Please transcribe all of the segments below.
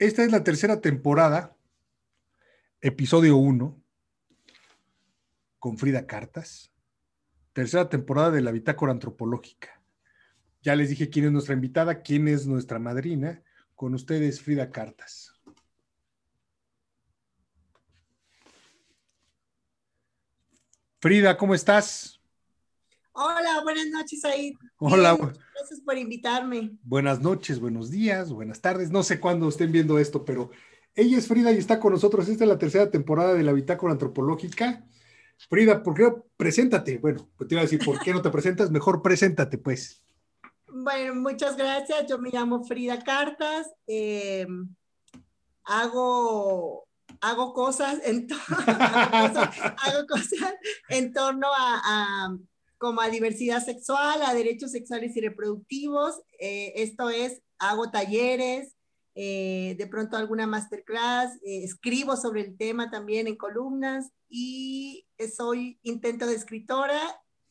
Esta es la tercera temporada, episodio 1, con Frida Cartas. Tercera temporada de la Bitácora Antropológica. Ya les dije quién es nuestra invitada, quién es nuestra madrina. Con ustedes, Frida Cartas. Frida, ¿cómo estás? Hola, buenas noches, ahí. Hola. gracias por invitarme. Buenas noches, buenos días, buenas tardes. No sé cuándo estén viendo esto, pero ella es Frida y está con nosotros. Esta es la tercera temporada de la Bitácora Antropológica. Frida, ¿por qué preséntate? Bueno, pues te iba a decir, ¿por qué no te presentas? Mejor preséntate, pues. Bueno, muchas gracias. Yo me llamo Frida Cartas. Eh, hago hago cosas en, hago cosas, en torno a, como a diversidad sexual, a derechos sexuales y reproductivos. Eh, esto es, hago talleres, eh, de pronto alguna masterclass, eh, escribo sobre el tema también en columnas y soy intento de escritora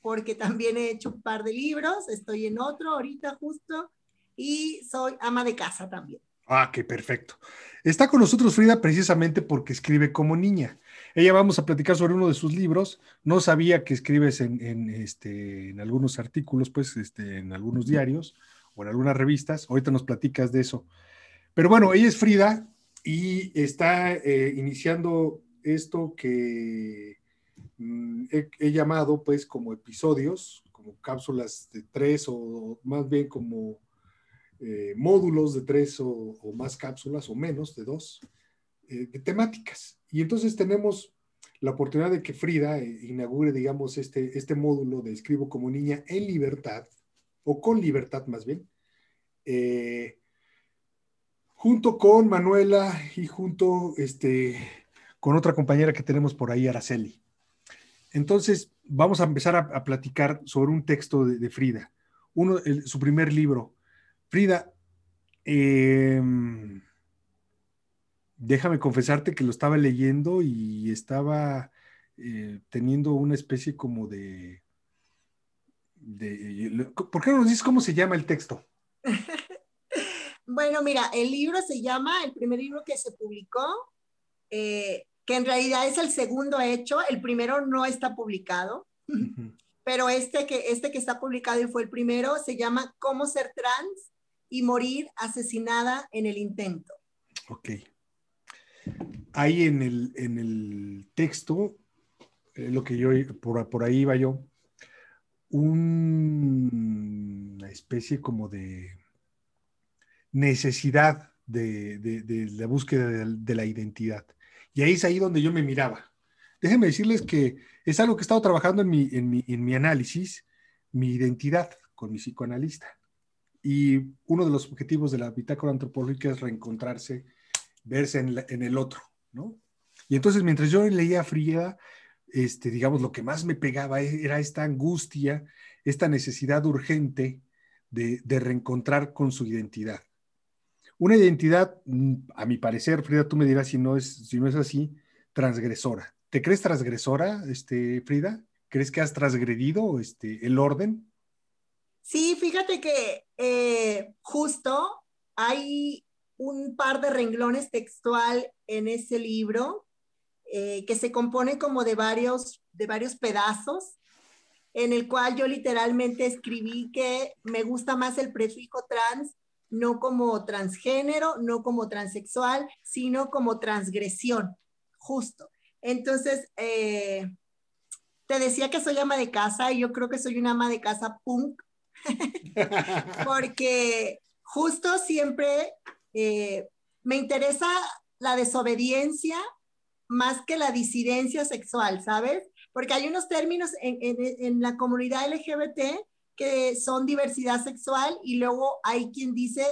porque también he hecho un par de libros, estoy en otro ahorita justo y soy ama de casa también. Ah, qué perfecto. Está con nosotros Frida precisamente porque escribe como niña. Ella vamos a platicar sobre uno de sus libros. No sabía que escribes en, este, en algunos artículos, pues, este, en algunos diarios o en algunas revistas. Ahorita nos platicas de eso. Pero bueno, ella es Frida y está eh, iniciando esto que mm, he, llamado, pues, como episodios, como cápsulas de tres o más bien como eh, módulos de tres o, más cápsulas o menos de dos eh, de temáticas. Y entonces tenemos la oportunidad de que Frida eh, inaugure, digamos, este, este módulo de Escribo como niña en libertad, o con libertad más bien, junto con Manuela y junto este, con otra compañera que tenemos por ahí, Araceli. Entonces, vamos a empezar a, platicar sobre un texto de, Frida, uno, su primer libro, Frida, em, déjame confesarte que lo estaba leyendo y estaba eh, teniendo una especie como de, ¿Por qué no nos dices cómo se llama el texto? bueno, mira, el libro se llama, el primer libro que se publicó, eh, que en realidad es el segundo hecho, el primero no está publicado, pero este que, este que está publicado y fue el primero se llama Cómo ser trans y morir asesinada en el intento. Ok. Ahí en el, en el texto, eh, lo que yo, por, por ahí iba yo, una especie como de necesidad de, la búsqueda de, la identidad. Y ahí es ahí donde yo me miraba. Déjenme decirles que es algo que he estado trabajando en mi, en mi, en mi análisis, mi identidad con mi psicoanalista. Y uno de los objetivos de la bitácora antropológica es reencontrarse, verse en, el otro, ¿no? Y entonces mientras yo leía Frida, este, digamos, lo que más me pegaba era esta angustia, esta necesidad urgente de, reencontrar con su identidad. Una identidad, mm, a mi parecer, Frida, tú me dirás si no es, si no es así, transgresora. ¿Te crees transgresora, este, Frida? ¿Crees que has transgredido este, el orden? Sí, fíjate que eh, justo hay un par de renglones textual en ese libro eh, que se compone como de varios, de varios pedazos, en el cual yo literalmente escribí que me gusta más el prefijo trans, no como transgénero, no como transexual, sino como transgresión, justo. Entonces, eh, te decía que soy ama de casa y yo creo que soy una ama de casa punk, porque justo siempre eh, me interesa la desobediencia más que la disidencia sexual, ¿sabes? Porque hay unos términos en, en, la comunidad LGBT que son diversidad sexual y luego hay quien dice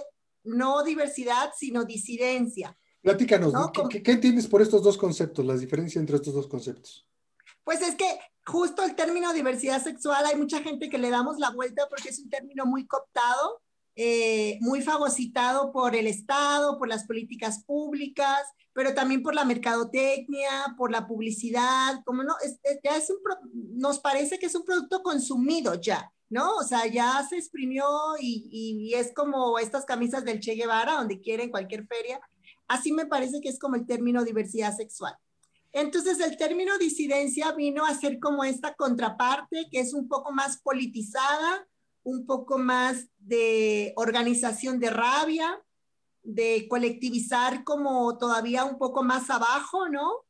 no diversidad, sino disidencia. Platícanos, ¿qué, ¿qué, entiendes por estos dos conceptos, las diferencias entre estos dos conceptos? Pues es que justo el término diversidad sexual hay mucha gente que le damos la vuelta porque es un término muy cooptado, eh, muy fagocitado por el Estado, por las políticas públicas, pero también por la mercadotecnia, por la publicidad, como no, ya es un, nos parece que es un producto consumido ya, ¿no? O sea, ya se exprimió y, y, es como estas camisas del Che Guevara, donde quieren cualquier feria. así me parece que es como el término diversidad sexual. Entonces el término disidencia vino a ser como esta contraparte que es un poco más politizada, un poco más de organización de rabia, de colectivizar como todavía un poco más abajo, ¿no?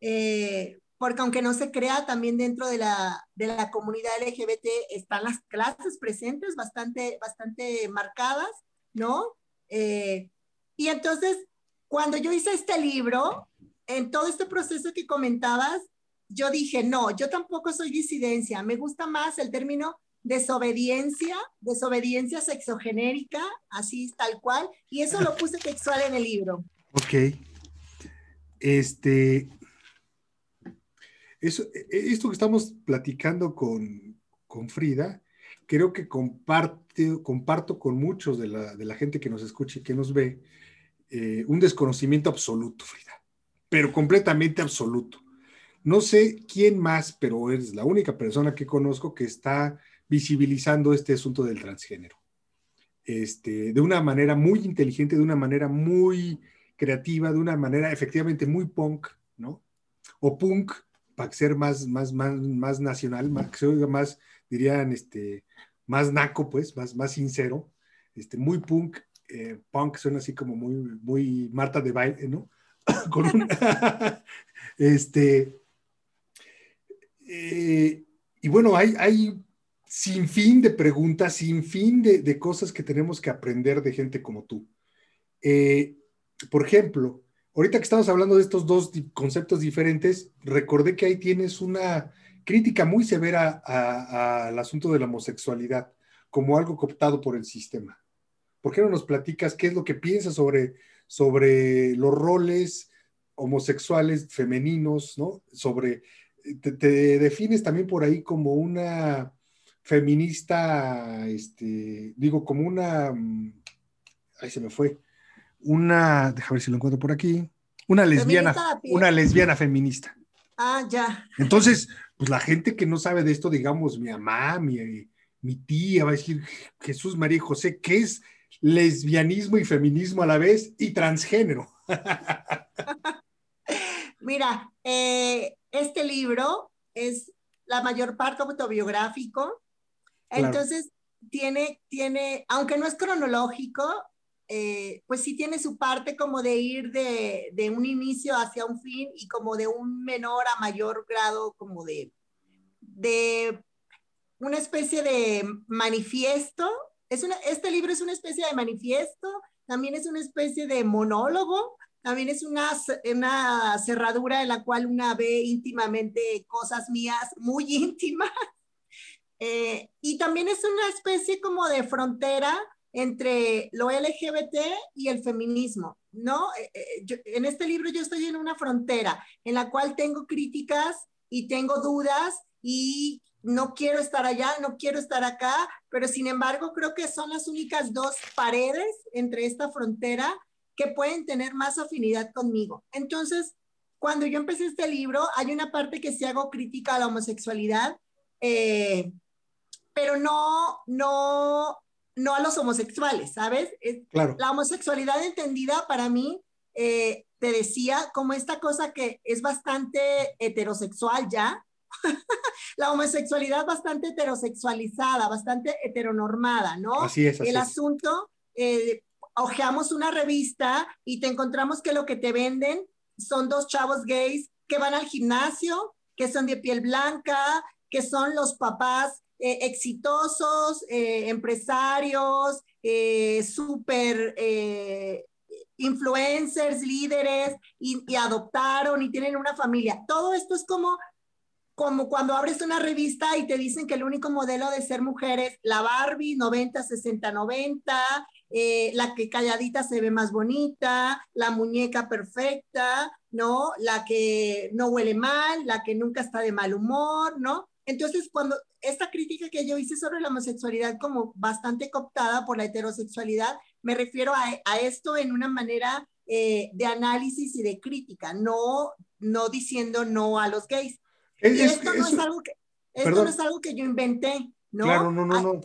Eh, porque aunque no se crea, también dentro de la, de la comunidad LGBT están las clases presentes bastante, bastante marcadas, ¿no? Eh, y entonces, cuando yo hice este libro, en todo este proceso que comentabas, yo dije, no, yo tampoco soy disidencia, me gusta más el término desobediencia, desobediencia sexogenérica, así tal cual, y eso lo puse textual en el libro. Ok. Este, eso, e, esto que estamos platicando con, con Frida, creo que comparte, comparto con muchos de la, de la, gente que nos escucha y que nos ve eh, un desconocimiento absoluto, Frida, pero completamente absoluto. No sé quién más, pero eres la única persona que conozco que está visibilizando este asunto del transgénero. Este, de una manera muy inteligente, de una manera muy creativa, de una manera efectivamente muy punk, ¿no? O punk, para ser más, más, más, más nacional, más, dirían, este, más naco, pues, más, más sincero, este, muy punk, eh, punk suena así como muy, muy Marta de baile, ¿no? Este, eh, y bueno, hay, hay sin fin de preguntas, sin fin de, de, cosas que tenemos que aprender de gente como tú. Eh, por ejemplo, ahorita que estamos hablando de estos dos conceptos diferentes, recordé que ahí tienes una crítica muy severa al asunto de la homosexualidad como algo cooptado por el sistema. ¿Por qué no nos platicas qué es lo que piensas sobre, sobre los roles homosexuales femeninos, ¿no? Sobre, te, te defines también por ahí como una feminista, este, digo, como una, mm, ahí se me fue, una, déjame ver si lo encuentro por aquí, una lesbiana, una lesbiana feminista. Ah, ya. Entonces, pues la gente que no sabe de esto, digamos, mi mamá, mi, mi tía va a decir, Jesús María y José, ¿qué es lesbianismo y feminismo a la vez y transgénero? Mira, eh, este libro es la mayor parte autobiográfico, entonces tiene, tiene, aunque no es cronológico, eh, pues sí tiene su parte como de ir de, de, un inicio hacia un fin y como de un menor a mayor grado, como de, de una especie de manifiesto. Es una, este libro es una especie de manifiesto, también es una especie de monólogo, también es una, una cerradura en la cual una ve íntimamente cosas mías muy íntimas. Eh, y también es una especie como de frontera entre lo LGBT y el feminismo, ¿no? Eh, eh, en este libro yo estoy en una frontera en la cual tengo críticas y tengo dudas y no quiero estar allá, no quiero estar acá, pero sin embargo creo que son las únicas dos paredes entre esta frontera que pueden tener más afinidad conmigo. Entonces, cuando yo empecé este libro, hay una parte que sí hago crítica a la homosexualidad, eh, pero no, no, no a los homosexuales, ¿sabes? Claro. La homosexualidad entendida para mí, eh, te decía, como esta cosa que es bastante heterosexual ya, la homosexualidad bastante heterosexualizada, bastante heteronormada, ¿no? Así es. Así El asunto, eh, ojeamos una revista y te encontramos que lo que te venden son dos chavos gays que van al gimnasio, que son de piel blanca, que son los papás eh, exitosos, eh, empresarios, eh, super influencers, líderes, y, y, adoptaron y tienen una familia. Todo esto es como, como cuando abres una revista y te dicen que el único modelo de ser mujer es la Barbie 90, 60, 90, la que calladita se ve más bonita, la muñeca perfecta, ¿no? La que no huele mal, la que nunca está de mal humor, ¿no? Entonces, cuando esta crítica que yo hice sobre la homosexualidad como bastante cooptada por la heterosexualidad, me refiero a, esto en una manera eh, de análisis y de crítica, no, no diciendo no a los gays. esto, no, es algo que, esto no es algo que yo inventé, ¿no? Claro, no, no, no.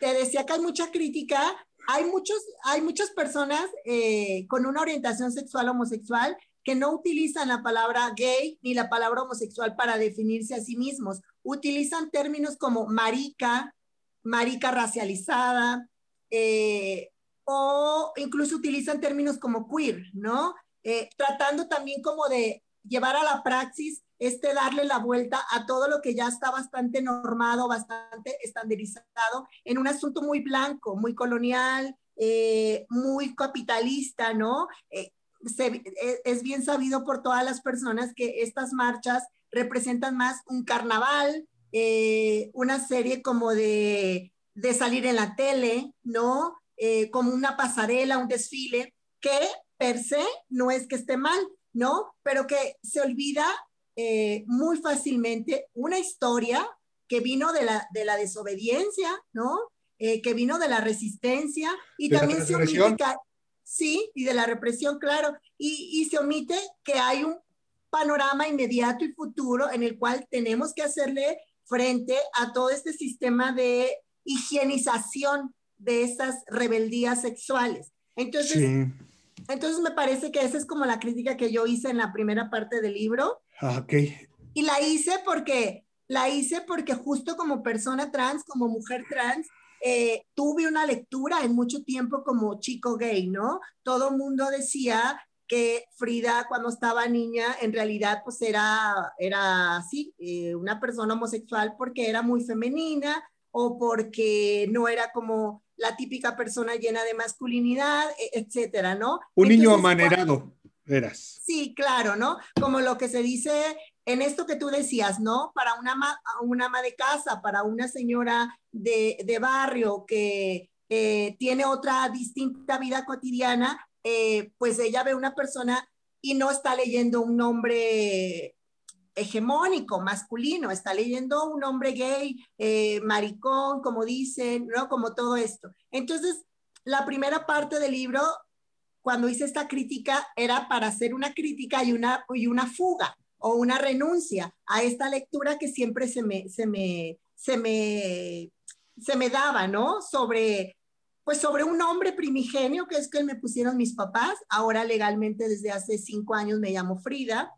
Te decía que hay mucha crítica hay, muchos, hay muchas personas eh, con una orientación sexual homosexual que no utilizan la palabra gay ni la palabra homosexual para definirse a sí mismos. Utilizan términos como marica, marica racializada, eh, o incluso utilizan términos como queer, ¿no? Eh, tratando también como de llevar a la praxis este darle la vuelta a todo lo que ya está bastante normado, bastante estandarizado, en un asunto muy blanco, muy colonial, eh, muy capitalista, ¿no? Es bien sabido por todas las personas que estas marchas representan más un carnaval, una serie como de, de, salir en la tele, ¿no? como una pasarela, un desfile, que per se no es que esté mal, ¿no? Pero que se olvida eh, muy fácilmente una historia que vino de la, de la desobediencia, ¿no? Eh, que vino de la resistencia y también se que, sí, y de la represión, claro, y, y se omite que hay un panorama inmediato y futuro en el cual tenemos que hacerle frente a todo este sistema de higienización de estas rebeldías sexuales. Entonces, sí. Entonces me parece que esa es como la crítica que yo hice en la primera parte del libro. Ah, ok. Y la hice porque, la hice porque justo como persona trans, como mujer trans, eh, tuve una lectura en mucho tiempo como chico gay, ¿no? Todo el mundo decía que Frida cuando estaba niña en realidad pues era, era así, eh, una persona homosexual porque era muy femenina o porque no era como la típica persona llena de masculinidad, e, etcétera, ¿no? Un niño amanerado, eras. Sí, claro, ¿no? Como lo que se dice en esto que tú decías, ¿no? Para una, ama, de casa, para una señora de, de barrio que eh, tiene otra distinta vida cotidiana, eh, pues ella ve una persona y no está leyendo un nombre hegemónico, masculino, está leyendo un hombre gay, eh, maricón, como dicen, ¿no? Como todo esto. Entonces, la primera parte del libro, cuando hice esta crítica, era para hacer una crítica y una, y una fuga o una renuncia a esta lectura que siempre se me, se me, se me, se me daba, ¿no? Sobre, pues sobre un hombre primigenio, que es que me pusieron mis papás, ahora legalmente desde hace cinco años me llamo Frida,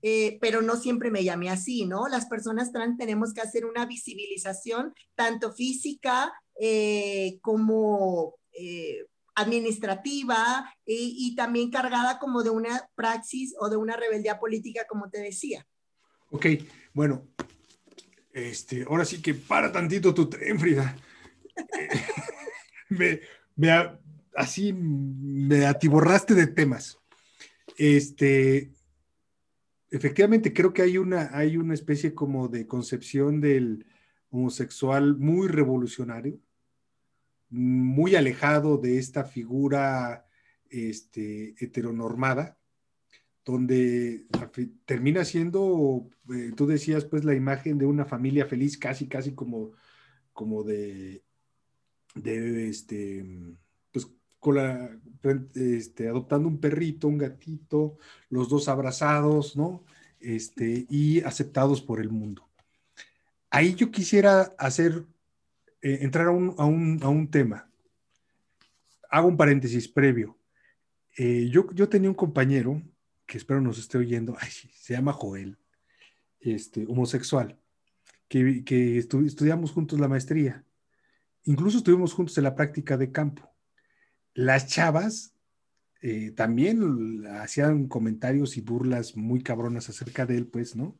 eh, pero no siempre me llamé así, ¿no? Las personas trans tenemos que hacer una visibilización tanto física eh, como eh, administrativa y, también cargada como de una praxis o de una rebeldía política, como te decía. Ok, bueno, este, ahora sí que para tantito tu tren, Frida. me, me, así me atiborraste de temas. Este, efectivamente creo que hay una, hay una especie como de concepción del homosexual muy revolucionario, muy alejado de esta figura este, heteronormada, donde termina siendo, eh, tú decías, pues la imagen de una familia feliz, casi, casi como, como de, de este, pues con la, este, adoptando un perrito, un gatito, los dos abrazados, ¿no? Este, y aceptados por el mundo. Ahí yo quisiera hacer, eh, entrar a un, a, un, a un, tema. Hago un paréntesis previo. Eh, yo, yo tenía un compañero, que espero nos esté oyendo, ay, se llama Joel, este, homosexual, que, que estudiamos juntos la maestría. Incluso estuvimos juntos en la práctica de campo las chavas eh, también hacían comentarios y burlas muy cabronas acerca de él, pues, ¿no?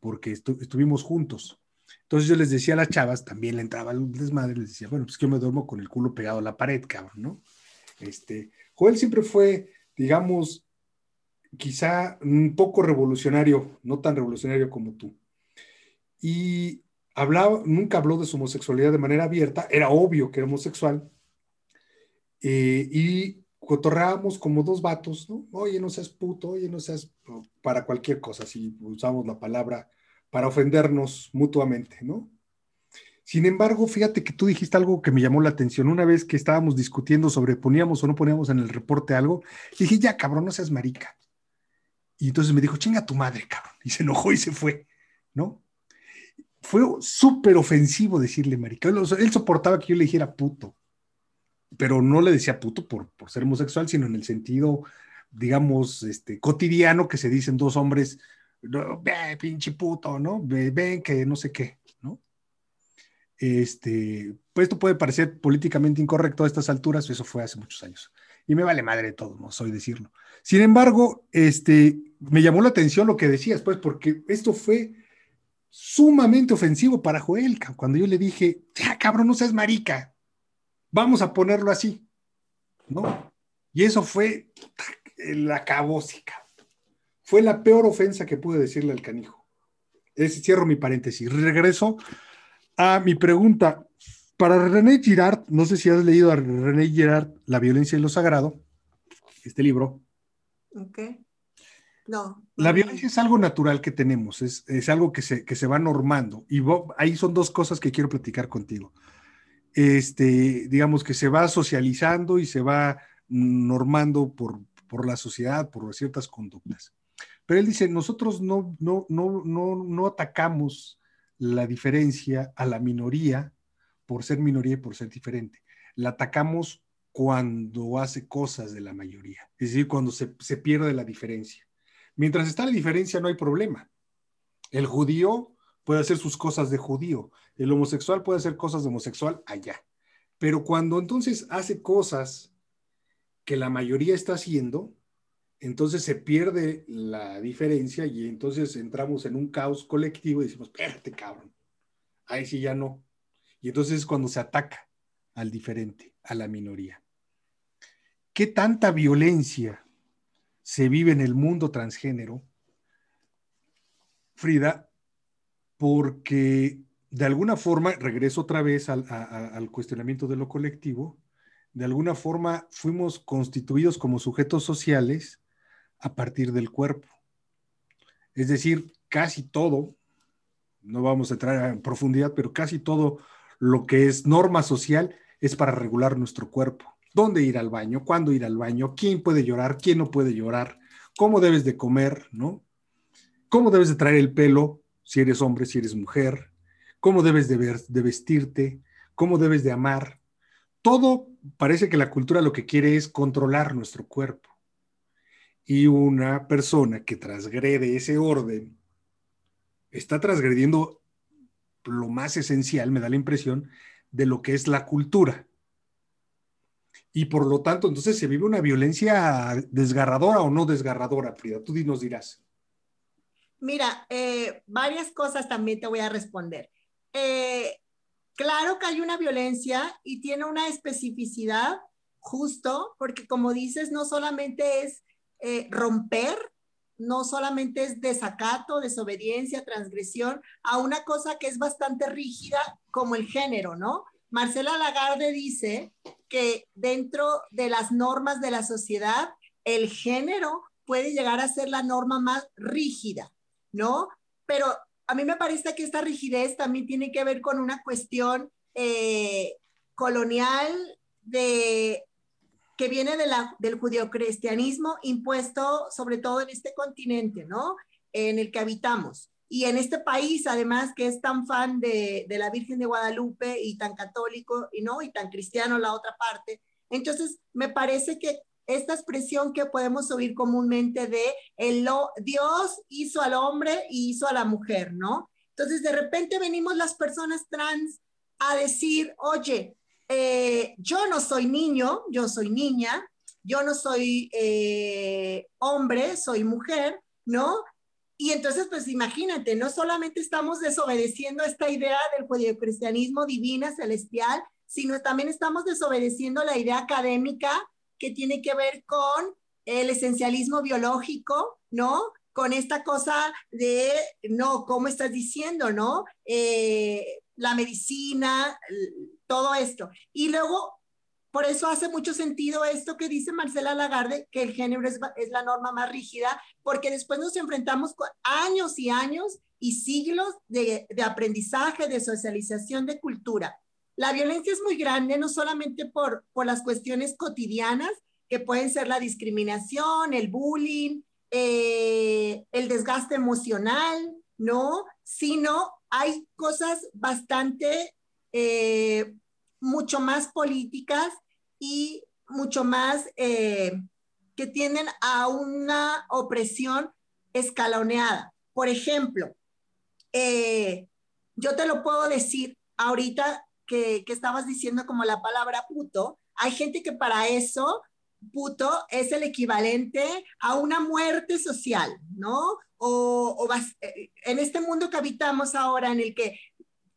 Porque estuvimos juntos. Entonces yo les decía a las chavas, también le entraba el desmadre, les decía, bueno, pues que yo me duermo con el culo pegado a la pared, cabrón, ¿no? Este, Joel siempre fue, digamos, quizá un poco revolucionario, no tan revolucionario como tú. Y hablaba, nunca habló de su homosexualidad de manera abierta, era obvio que era homosexual, eh, y cotorrábamos como dos vatos, ¿no? Oye, no seas puto, oye, no seas para cualquier cosa, si usamos la palabra para ofendernos mutuamente, ¿no? Sin embargo, fíjate que tú dijiste algo que me llamó la atención. Una vez que estábamos discutiendo sobre poníamos o no poníamos en el reporte algo, dije, ya, cabrón, no seas marica. Y entonces me dijo, chinga tu madre, cabrón. Y se enojó y se fue, ¿no? Fue súper ofensivo decirle marica. Él, él soportaba que yo le dijera puto. pero no le decía puto por, por ser homosexual, sino en el sentido, digamos, este, cotidiano que se dicen dos hombres, ve, pinche puto, ¿no? Ven que no sé qué, ¿no? Este, pues esto puede parecer políticamente incorrecto a estas alturas, eso fue hace muchos años. Y me vale madre todo, no soy decirlo. Sin embargo, este, me llamó la atención lo que decías, pues, porque esto fue sumamente ofensivo para Joel, cuando yo le dije, ya cabrón, no seas marica, vamos a ponerlo así, ¿no? Y eso fue la cabósica. Fue la peor ofensa que pude decirle al canijo. Es, cierro mi paréntesis. Regreso a mi pregunta. Para René Girard, no sé si has leído a René Girard, La violencia y lo sagrado, este libro. Ok. No. La violencia es algo natural que tenemos, es, algo que se, que se va normando. Y ahí son dos cosas que quiero platicar contigo. Este, digamos que se va socializando y se va normando por, por la sociedad, por ciertas conductas. Pero él dice, nosotros no, no, no, no, no atacamos la diferencia a la minoría por ser minoría y por ser diferente. La atacamos cuando hace cosas de la mayoría, es decir, cuando se, se pierde la diferencia. Mientras está la diferencia no hay problema. El judío puede hacer sus cosas de judío, el homosexual puede hacer cosas de homosexual allá. Pero cuando entonces hace cosas que la mayoría está haciendo, entonces se pierde la diferencia y entonces entramos en un caos colectivo y decimos, espérate, cabrón, ahí sí ya no. Y entonces es cuando se ataca al diferente, a la minoría. ¿Qué tanta violencia se vive en el mundo transgénero, Frida, porque de alguna forma, regreso otra vez al, al, cuestionamiento de lo colectivo, de alguna forma fuimos constituidos como sujetos sociales a partir del cuerpo. Es decir, casi todo, no vamos a entrar en profundidad, pero casi todo lo que es norma social es para regular nuestro cuerpo dónde ir al baño, cuándo ir al baño, quién puede llorar, quién no puede llorar, cómo debes de comer, ¿no? Cómo debes de traer el pelo, si eres hombre, si eres mujer, cómo debes de, de vestirte, cómo debes de amar. Todo parece que la cultura lo que quiere es controlar nuestro cuerpo. Y una persona que transgrede ese orden está transgrediendo lo más esencial, me da la impresión, de lo que es la cultura y por lo tanto, entonces se vive una violencia desgarradora o no desgarradora, Frida. Tú nos dirás. Mira, eh, varias cosas también te voy a responder. Eh, claro que hay una violencia y tiene una especificidad justo, porque como dices, no solamente es eh, romper, no solamente es desacato, desobediencia, transgresión, a una cosa que es bastante rígida como el género, ¿no? Marcela Lagarde dice que dentro de las normas de la sociedad, el género puede llegar a ser la norma más rígida, ¿no? Pero a mí me parece que esta rigidez también tiene que ver con una cuestión eh, colonial de, que viene de la, del judeocristianismo impuesto sobre todo en este continente, ¿no? En el que habitamos. Y en este país, además, que es tan fan de, de, la Virgen de Guadalupe y tan católico y no, y tan cristiano la otra parte. Entonces, me parece que esta expresión que podemos oír comúnmente de el Dios hizo al hombre y hizo a la mujer, ¿no? Entonces, de repente venimos las personas trans a decir, oye, eh, yo no soy niño, yo soy niña, yo no soy eh, hombre, soy mujer, ¿no? Y entonces, pues imagínate, no solamente estamos desobedeciendo esta idea del cristianismo divina, celestial, sino también estamos desobedeciendo la idea académica que tiene que ver con el esencialismo biológico, ¿no? Con esta cosa de, no, ¿cómo estás diciendo, no? Eh, la medicina, todo esto. Y luego por eso hace mucho sentido esto que dice Marcela Lagarde, que el género es, la norma más rígida, porque después nos enfrentamos con años y años y siglos de, aprendizaje, de socialización, de cultura. La violencia es muy grande, no solamente por, por las cuestiones cotidianas, que pueden ser la discriminación, el bullying, eh, el desgaste emocional, ¿no? Sino hay cosas bastante, eh, mucho más políticas y mucho más eh, que tienden a una opresión escaloneada. Por ejemplo, yo te lo puedo decir ahorita que, que estabas diciendo como la palabra puto, hay gente que para eso puto es el equivalente a una muerte social, ¿no? O, eh, en este mundo que habitamos ahora en el que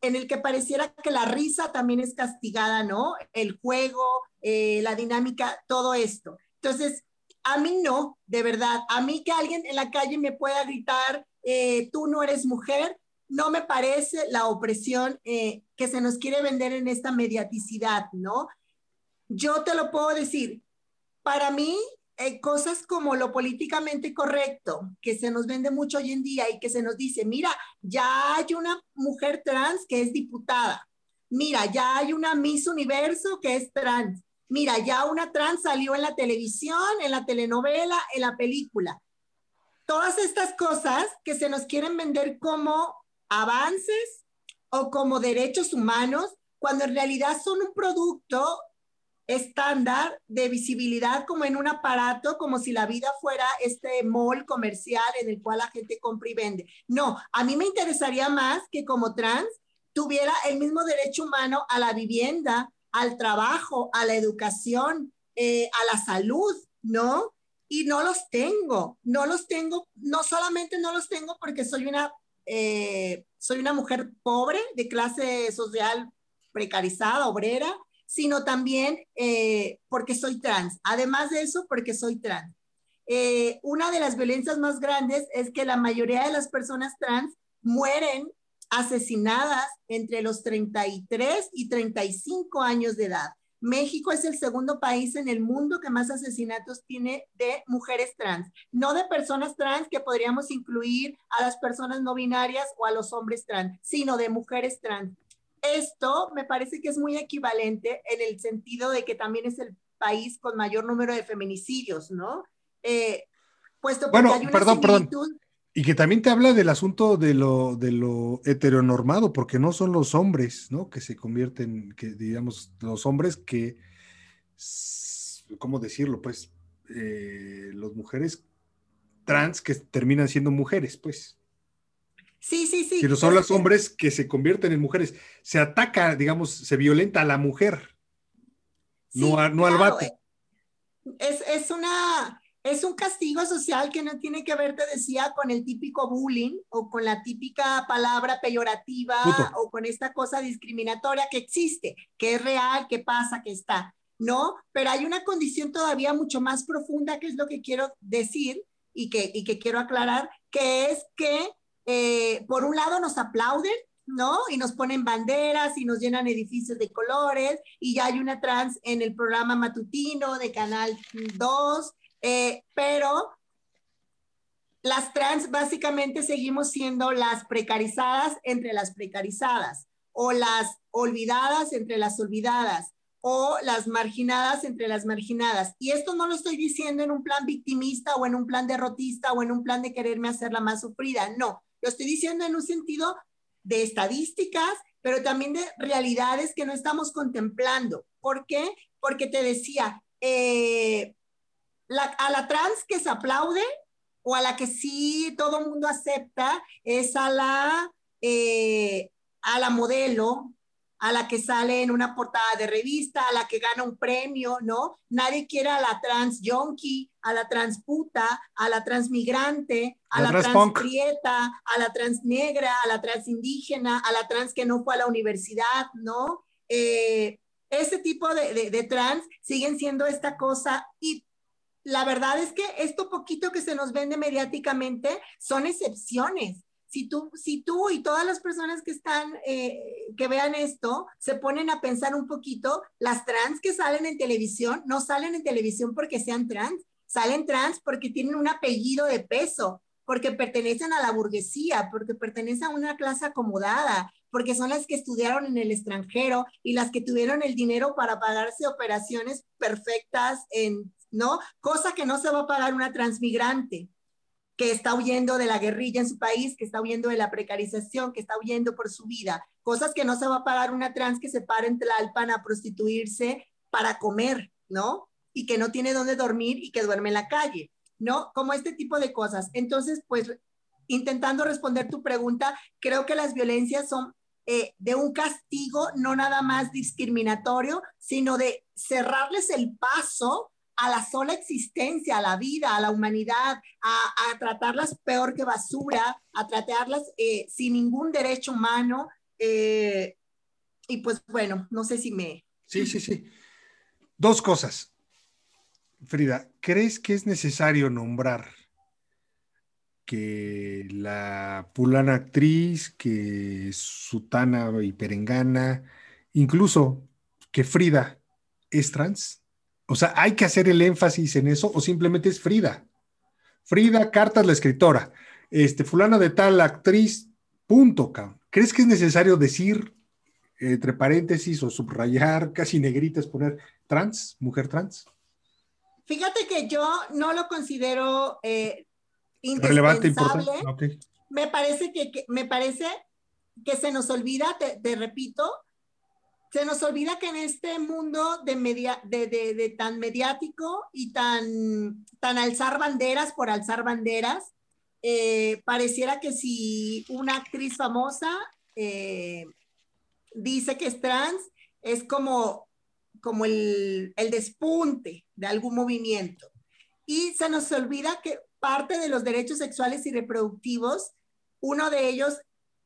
en el que pareciera que la risa también es castigada, ¿no? El juego, eh, la dinámica, todo esto. Entonces, a mí no, de verdad, a mí que alguien en la calle me pueda gritar, eh, tú no eres mujer, no me parece la opresión que se nos quiere vender en esta mediaticidad, ¿no? Yo te lo puedo decir, para mí, eh, cosas como lo políticamente correcto, que se nos vende mucho hoy en día y que se nos dice, mira, ya hay una mujer trans que es diputada, mira, ya hay una Miss Universo que es trans, mira, ya una trans salió en la televisión, en la telenovela, en la película. Todas estas cosas que se nos quieren vender como avances o como derechos humanos, cuando en realidad son un producto estándar de visibilidad como en un aparato, como si la vida fuera este mall comercial en el cual la gente compra y vende. No, a mí me interesaría más que como trans tuviera el mismo derecho humano a la vivienda, al trabajo, a la educación, eh, a la salud, ¿no? Y no los tengo, no los tengo, no solamente no los tengo porque soy una, eh, soy una mujer pobre de clase social precarizada, obrera, sino también eh, porque soy trans. Además de eso, porque soy trans. Eh, una de las violencias más grandes es que la mayoría de las personas trans mueren asesinadas entre los 33 y 35 años de edad. México es el segundo país en el mundo que más asesinatos tiene de mujeres trans, no de personas trans que podríamos incluir a las personas no binarias o a los hombres trans, sino de mujeres trans. Esto me parece que es muy equivalente en el sentido de que también es el país con mayor número de feminicidios, ¿no? Eh, puesto bueno, hay una perdón, perdón. Y que también te habla del asunto de lo, de lo heteronormado, porque no son los hombres, ¿no? Que se convierten, que digamos, los hombres que, ¿cómo decirlo? Pues, eh, las mujeres trans que terminan siendo mujeres, pues. Sí, sí, sí. no son los hombres que se convierten en mujeres. Se ataca, digamos, se violenta a la mujer, no, al vato. Eh, es, una, es un castigo social que no tiene que ver, te decía, con el típico bullying o con la típica palabra peyorativa o con esta cosa discriminatoria que existe, que es real, que pasa, que está, ¿no? Pero hay una condición todavía mucho más profunda, que es lo que quiero decir y que, y que quiero aclarar, que es que eh, por un lado nos aplauden, ¿no? Y nos ponen banderas y nos llenan edificios de colores y ya hay una trans en el programa matutino de Canal 2, eh, pero las trans básicamente seguimos siendo las precarizadas entre las precarizadas o las olvidadas entre las olvidadas o las marginadas entre las marginadas. Y esto no lo estoy diciendo en un plan victimista o en un plan derrotista o en un plan de quererme hacer la más sufrida, no, lo estoy diciendo en un sentido de estadísticas, pero también de realidades que no estamos contemplando. ¿Por qué? Porque te decía, eh, a la trans que se aplaude o a la que sí todo el mundo acepta es a la, eh, a la modelo, a la que sale en una portada de revista, a la que gana un premio, ¿no? Nadie quiere a la trans yonki, a la trans puta, a la trans migrante, a la, trans, prieta, a la trans negra, a la trans indígena, a la trans que no fue a la universidad, ¿no? Eh, ese tipo de, de trans siguen siendo esta cosa y la verdad es que esto poquito que se nos vende mediáticamente son excepciones si tú, si tú y todas las personas que están, eh, que vean esto, se ponen a pensar un poquito, las trans que salen en televisión no salen en televisión porque sean trans, salen trans porque tienen un apellido de peso, porque pertenecen a la burguesía, porque pertenecen a una clase acomodada, porque son las que estudiaron en el extranjero y las que tuvieron el dinero para pagarse operaciones perfectas en, ¿no? Cosa que no se va a pagar una transmigrante que está huyendo de la guerrilla en su país, que está huyendo de la precarización, que está huyendo por su vida. Cosas que no se va a pagar una trans que se para en Tlalpan a prostituirse para comer, ¿no? Y que no tiene dónde dormir y que duerme en la calle, ¿no? Como este tipo de cosas. Entonces, pues, intentando responder tu pregunta, creo que las violencias son eh, de un castigo no nada más discriminatorio, sino de cerrarles el paso a la sola existencia, a la vida, a la humanidad, a, tratarlas peor que basura, a tratarlas eh, sin ningún derecho humano. Eh, y pues bueno, no sé si me... Sí, sí, sí. Dos cosas. Frida, ¿crees que es necesario nombrar que la pulana actriz, que Sutana y Perengana, incluso que Frida es trans? O sea, ¿hay que hacer el énfasis en eso o simplemente es Frida? Frida Cartas, la escritora. Este, fulana de tal actriz, punto. ¿Crees que es necesario decir, entre paréntesis o subrayar, casi negritas, poner trans, mujer trans? Fíjate que yo no lo considero eh, relevante, importante. Me parece que, me parece que se nos olvida, te repito, se nos olvida que en este mundo de, media, de, tan mediático y tan, tan alzar banderas por alzar banderas, eh, pareciera que si una actriz famosa eh, dice que es trans, es como, como el, el despunte de algún movimiento. Y se nos olvida que parte de los derechos sexuales y reproductivos, uno de ellos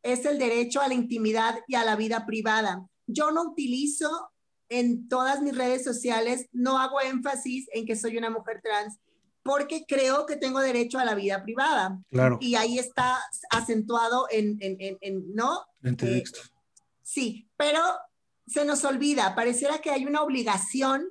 es el derecho a la intimidad y a la vida privada yo no utilizo en todas mis redes sociales, no hago énfasis en que soy una mujer trans, porque creo que tengo derecho a la vida privada. Claro. Y ahí está acentuado en, en, en, ¿no? En eh, sí, pero se nos olvida, pareciera que hay una obligación,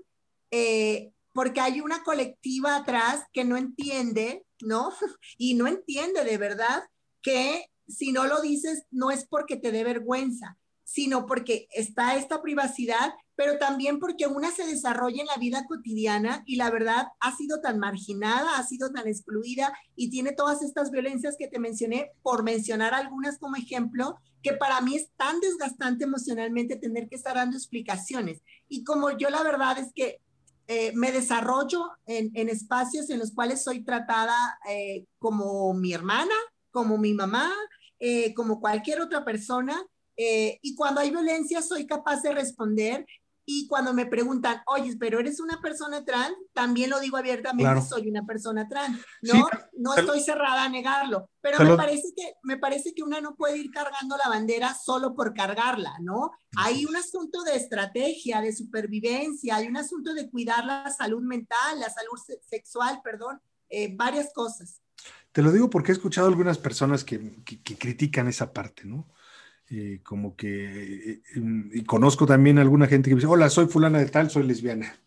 eh, porque hay una colectiva atrás que no entiende, ¿no? Y no entiende de verdad que si no lo dices, no es porque te dé vergüenza, sino porque está esta privacidad, pero también porque una se desarrolla en la vida cotidiana y la verdad ha sido tan marginada, ha sido tan excluida y tiene todas estas violencias que te mencioné, por mencionar algunas como ejemplo, que para mí es tan desgastante emocionalmente tener que estar dando explicaciones. Y como yo la verdad es que eh, me desarrollo en, espacios en los cuales soy tratada eh, como mi hermana, como mi mamá, eh, como cualquier otra persona, eh, y cuando hay violencia soy capaz de responder. Y cuando me preguntan, oye, pero eres una persona trans, también lo digo abiertamente, soy una persona trans. No, no estoy cerrada a negarlo, pero me parece, que, me parece que una no puede ir cargando la bandera solo por cargarla, ¿no? Hay un asunto de estrategia, de supervivencia, hay un asunto de cuidar la salud mental, la salud sexual, perdón, eh, varias cosas. Te lo digo porque he escuchado algunas personas que, que critican esa parte, ¿no? Como que, eh, em, y conozco también a alguna gente que dice, hola, soy fulana de tal, soy lesbiana.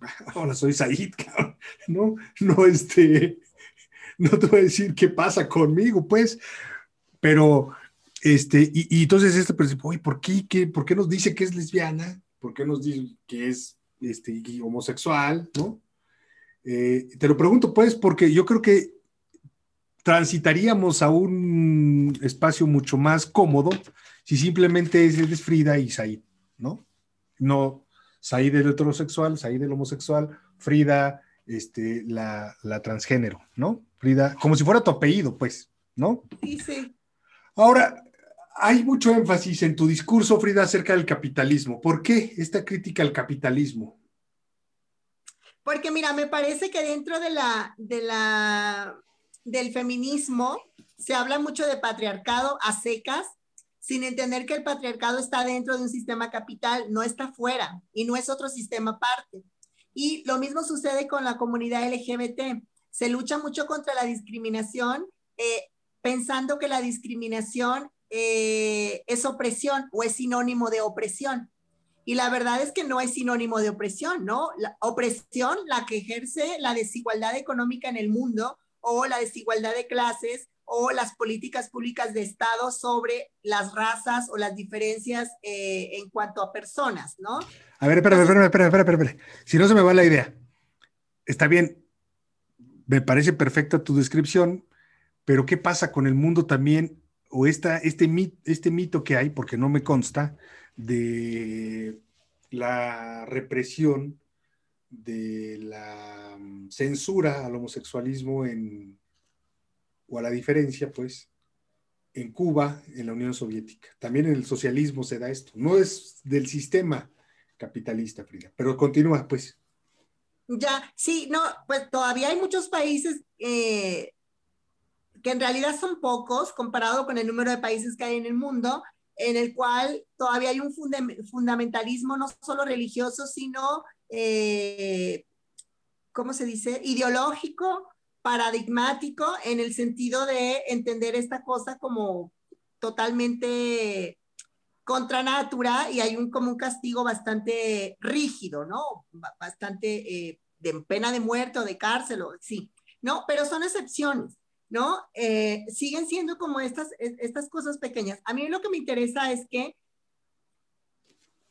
hola, soy Said, No, no, este, no te voy a decir qué pasa conmigo, pues, pero, este, y, entonces este, oye, ¿por qué, qué, ¿por qué nos dice que es lesbiana? ¿Por qué nos dice que es este, homosexual? ¿No? Eh, te lo pregunto, pues, porque yo creo que transitaríamos a un espacio mucho más cómodo si simplemente es, Frida y Said, ¿no? No Said el heterosexual, Said el homosexual, Frida, este, la, transgénero, ¿no? Frida, como si fuera tu apellido, pues, ¿no? Sí, sí. Ahora, hay mucho énfasis en tu discurso, Frida, acerca del capitalismo. ¿Por qué esta crítica al capitalismo? Porque mira, me parece que dentro de la, de la, del feminismo se habla mucho de patriarcado a secas sin entender que el patriarcado está dentro de un sistema capital, no está fuera y no es otro sistema aparte. Y lo mismo sucede con la comunidad LGBT. Se lucha mucho contra la discriminación, eh, pensando que la discriminación eh, es opresión o es sinónimo de opresión. Y la verdad es que no es sinónimo de opresión, ¿no? La opresión, la que ejerce la desigualdad económica en el mundo o la desigualdad de clases o las políticas públicas de Estado sobre las razas o las diferencias eh, en cuanto a personas, ¿no? A ver, espera, espera, espera, espera, espera, Si no se me va la idea. Está bien, me parece perfecta tu descripción, pero ¿qué pasa con el mundo también, o esta, este, mit, este mito que hay, porque no me consta, de la represión de la mm, censura al homosexualismo en, o a la diferencia, pues, en Cuba, en la Unión Soviética. También en el socialismo se da esto. No es del sistema capitalista, Frida, pero continúa, pues. Ya, sí, no, pues todavía hay muchos países eh, que en realidad son pocos comparado con el número de países que hay en el mundo, en el cual todavía hay un fundamentalismo no solo religioso, sino, eh, ¿cómo se dice?, ideológico, paradigmático, en el sentido de entender esta cosa como totalmente contra natura y hay un, como un castigo bastante rígido, ¿no? Bastante eh, de pena de muerte o de cárcel, o, sí, ¿no? Pero son excepciones. ¿no? Eh, siguen siendo como estas, estas cosas pequeñas. A mí lo que me interesa es que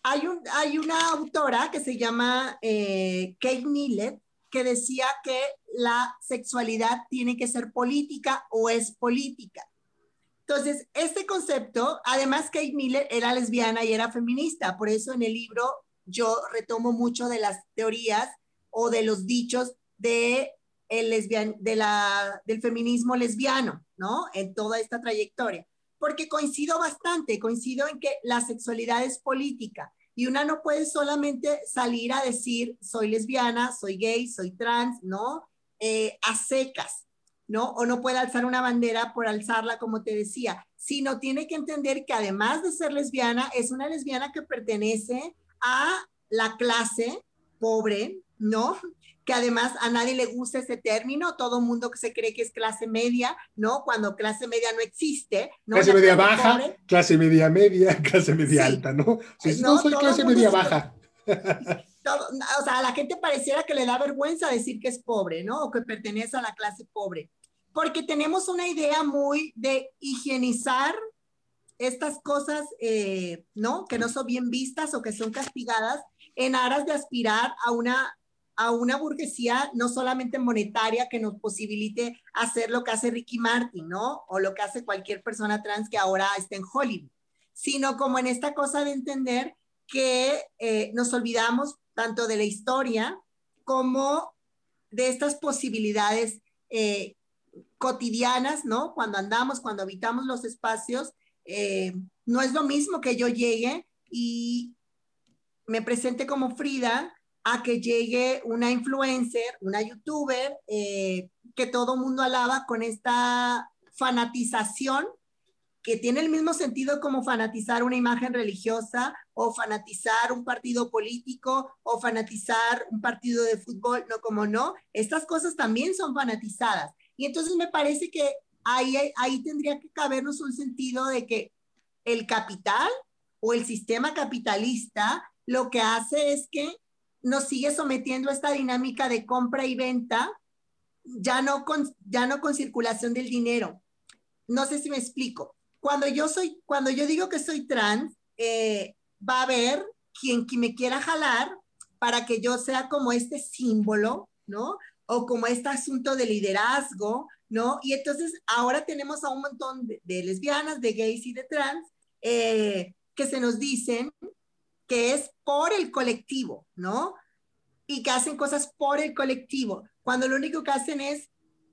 hay, un, hay una autora que se llama eh, Kate Millett que decía que la sexualidad tiene que ser política o es política. Entonces, este concepto, además Kate Millett era lesbiana y era feminista, por eso en el libro yo retomo mucho de las teorías o de los dichos de el lesbian, de la, del feminismo lesbiano, ¿no? En toda esta trayectoria. Porque coincido bastante, coincido en que la sexualidad es política y una no puede solamente salir a decir soy lesbiana, soy gay, soy trans, ¿no? Eh, a secas, ¿no? O no puede alzar una bandera por alzarla, como te decía, sino tiene que entender que además de ser lesbiana, es una lesbiana que pertenece a la clase pobre, ¿no? Que además a nadie le gusta ese término, todo mundo que se cree que es clase media, ¿no? Cuando clase media no existe. ¿no? Clase media baja, clase media media, clase media alta, ¿no? Si no, soy clase media baja. o sea, a la gente pareciera que le da vergüenza decir que es pobre, ¿no? O que pertenece a la clase pobre. Porque tenemos una idea muy de higienizar estas cosas, eh, ¿no? Que no son bien vistas o que son castigadas en aras de aspirar a una a una burguesía no solamente monetaria que nos posibilite hacer lo que hace Ricky Martin, ¿no? O lo que hace cualquier persona trans que ahora está en Hollywood, sino como en esta cosa de entender que eh, nos olvidamos tanto de la historia como de estas posibilidades eh, cotidianas, ¿no? Cuando andamos, cuando habitamos los espacios, eh, no es lo mismo que yo llegue y me presente como Frida a que llegue una influencer, una youtuber, eh, que todo mundo alaba con esta fanatización que tiene el mismo sentido como fanatizar una imagen religiosa o fanatizar un partido político o fanatizar un partido de fútbol, no como no, estas cosas también son fanatizadas. Y entonces me parece que ahí, ahí tendría que cabernos un sentido de que el capital o el sistema capitalista lo que hace es que nos sigue sometiendo a esta dinámica de compra y venta, ya no con, ya no con circulación del dinero. No sé si me explico. Cuando yo soy, cuando yo digo que soy trans, eh, va a haber quien, quien me quiera jalar para que yo sea como este símbolo, ¿no? O como este asunto de liderazgo, ¿no? Y entonces ahora tenemos a un montón de, lesbianas, de gays y de trans eh, que se nos dicen que es por el colectivo, ¿no? Y que hacen cosas por el colectivo, cuando lo único que hacen es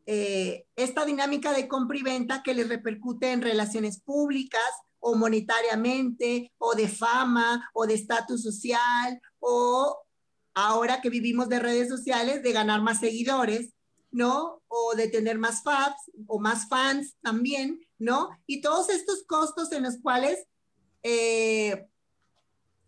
eh, esta dinámica de compra y venta que les repercute en relaciones públicas o monetariamente, o de fama, o de estatus social, o ahora que vivimos de redes sociales, de ganar más seguidores, ¿no? O de tener más fans o más fans también, ¿no? Y todos estos costos en los cuales eh,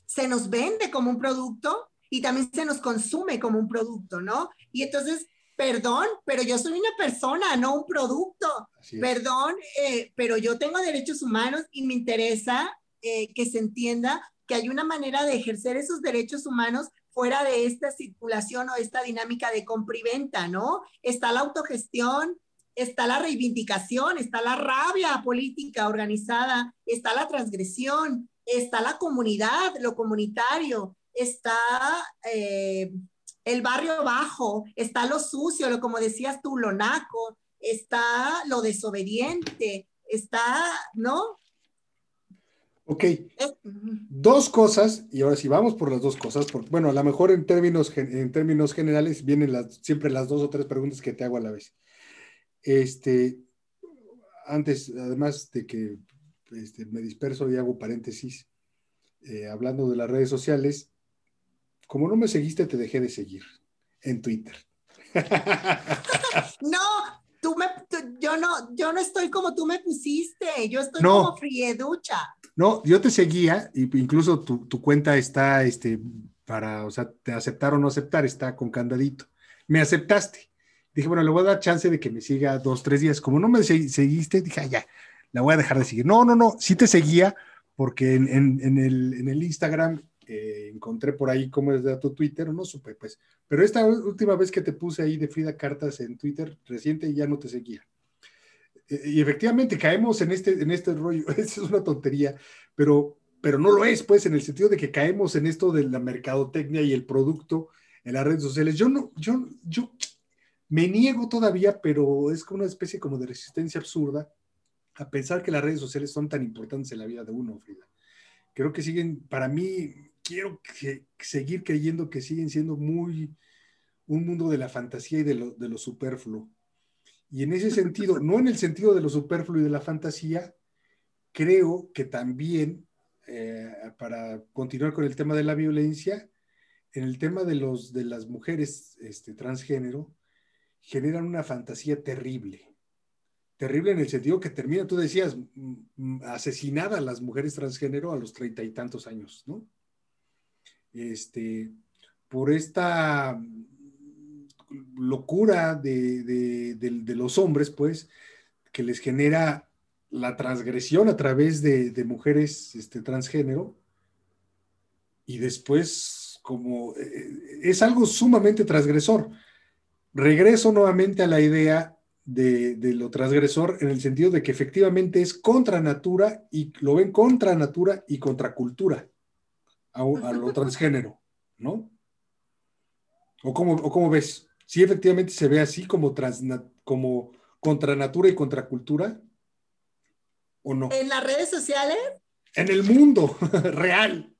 se nos vende como un producto y también se nos consume como un producto, ¿no? Y entonces, perdón, pero yo soy una persona, no un producto. Perdón, eh, pero yo tengo derechos humanos y me interesa eh, que se entienda que hay una manera de ejercer esos derechos humanos fuera de esta circulación o esta dinámica de compra y venta, ¿no? Está la autogestión, está la reivindicación, está la rabia política organizada, está la transgresión, está la comunidad, lo comunitario, está eh, el barrio bajo, está lo sucio, lo como decías tú, lo naco, está lo desobediente, está, ¿no? Ok. Dos cosas, y ahora sí vamos por las dos cosas, porque, bueno, a lo mejor en términos, en términos generales vienen las, siempre las dos o tres preguntas que te hago a la vez. Este, antes, además de que este, me disperso y hago paréntesis, eh, hablando de las redes sociales, como no me seguiste, te dejé de seguir en Twitter. no, tú me, yo no, yo no estoy como tú me pusiste, yo estoy como frieducha. No, yo te seguía, y incluso tu, cuenta está, este, para, o sea, te aceptar o no aceptar, está con candadito. Me aceptaste. Dije, bueno, le voy a dar chance de que me siga dos, tres días. Como no me seguiste, dije, ya, la voy a dejar de seguir. No, no, no, sí te seguía, porque en, el, en el, Instagram eh, encontré por ahí cómo es de tu Twitter, no supe, pues. Pero esta última vez que te puse ahí de Frida Cartas en Twitter, reciente, ya no te seguía. Eh, y efectivamente caemos en este, en este rollo, es una tontería, pero, pero no lo es, pues, en el sentido de que caemos en esto de la mercadotecnia y el producto en las redes sociales. Yo no, yo, yo me niego todavía, pero es como una especie como de resistencia absurda a pensar que las redes sociales son tan importantes en la vida de uno, Frida. Creo que siguen, para mí, quiero seguir creyendo que siguen siendo muy un mundo de la fantasía y de lo, de lo superfluo. Y en ese sentido, no en el sentido de lo superfluo y de la fantasía, creo que también, eh, para continuar con el tema de la violencia, en el tema de, los, de las mujeres este, transgénero, generan una fantasía terrible. Terrible en el sentido que termina, tú decías, asesinadas las mujeres transgénero a los treinta y tantos años, ¿no? Este, por esta locura de, los hombres, pues, que les genera la transgresión a través de, mujeres este, transgénero, y después, como eh, es algo sumamente transgresor. Regreso nuevamente a la idea de, lo transgresor en el sentido de que efectivamente es contra natura y lo ven contra natura y contra cultura a, lo transgénero, ¿no? ¿O cómo, ¿O cómo ves? sí efectivamente se ve así como, como contra natura y contra cultura, ¿o no? ¿En las redes sociales? En el mundo real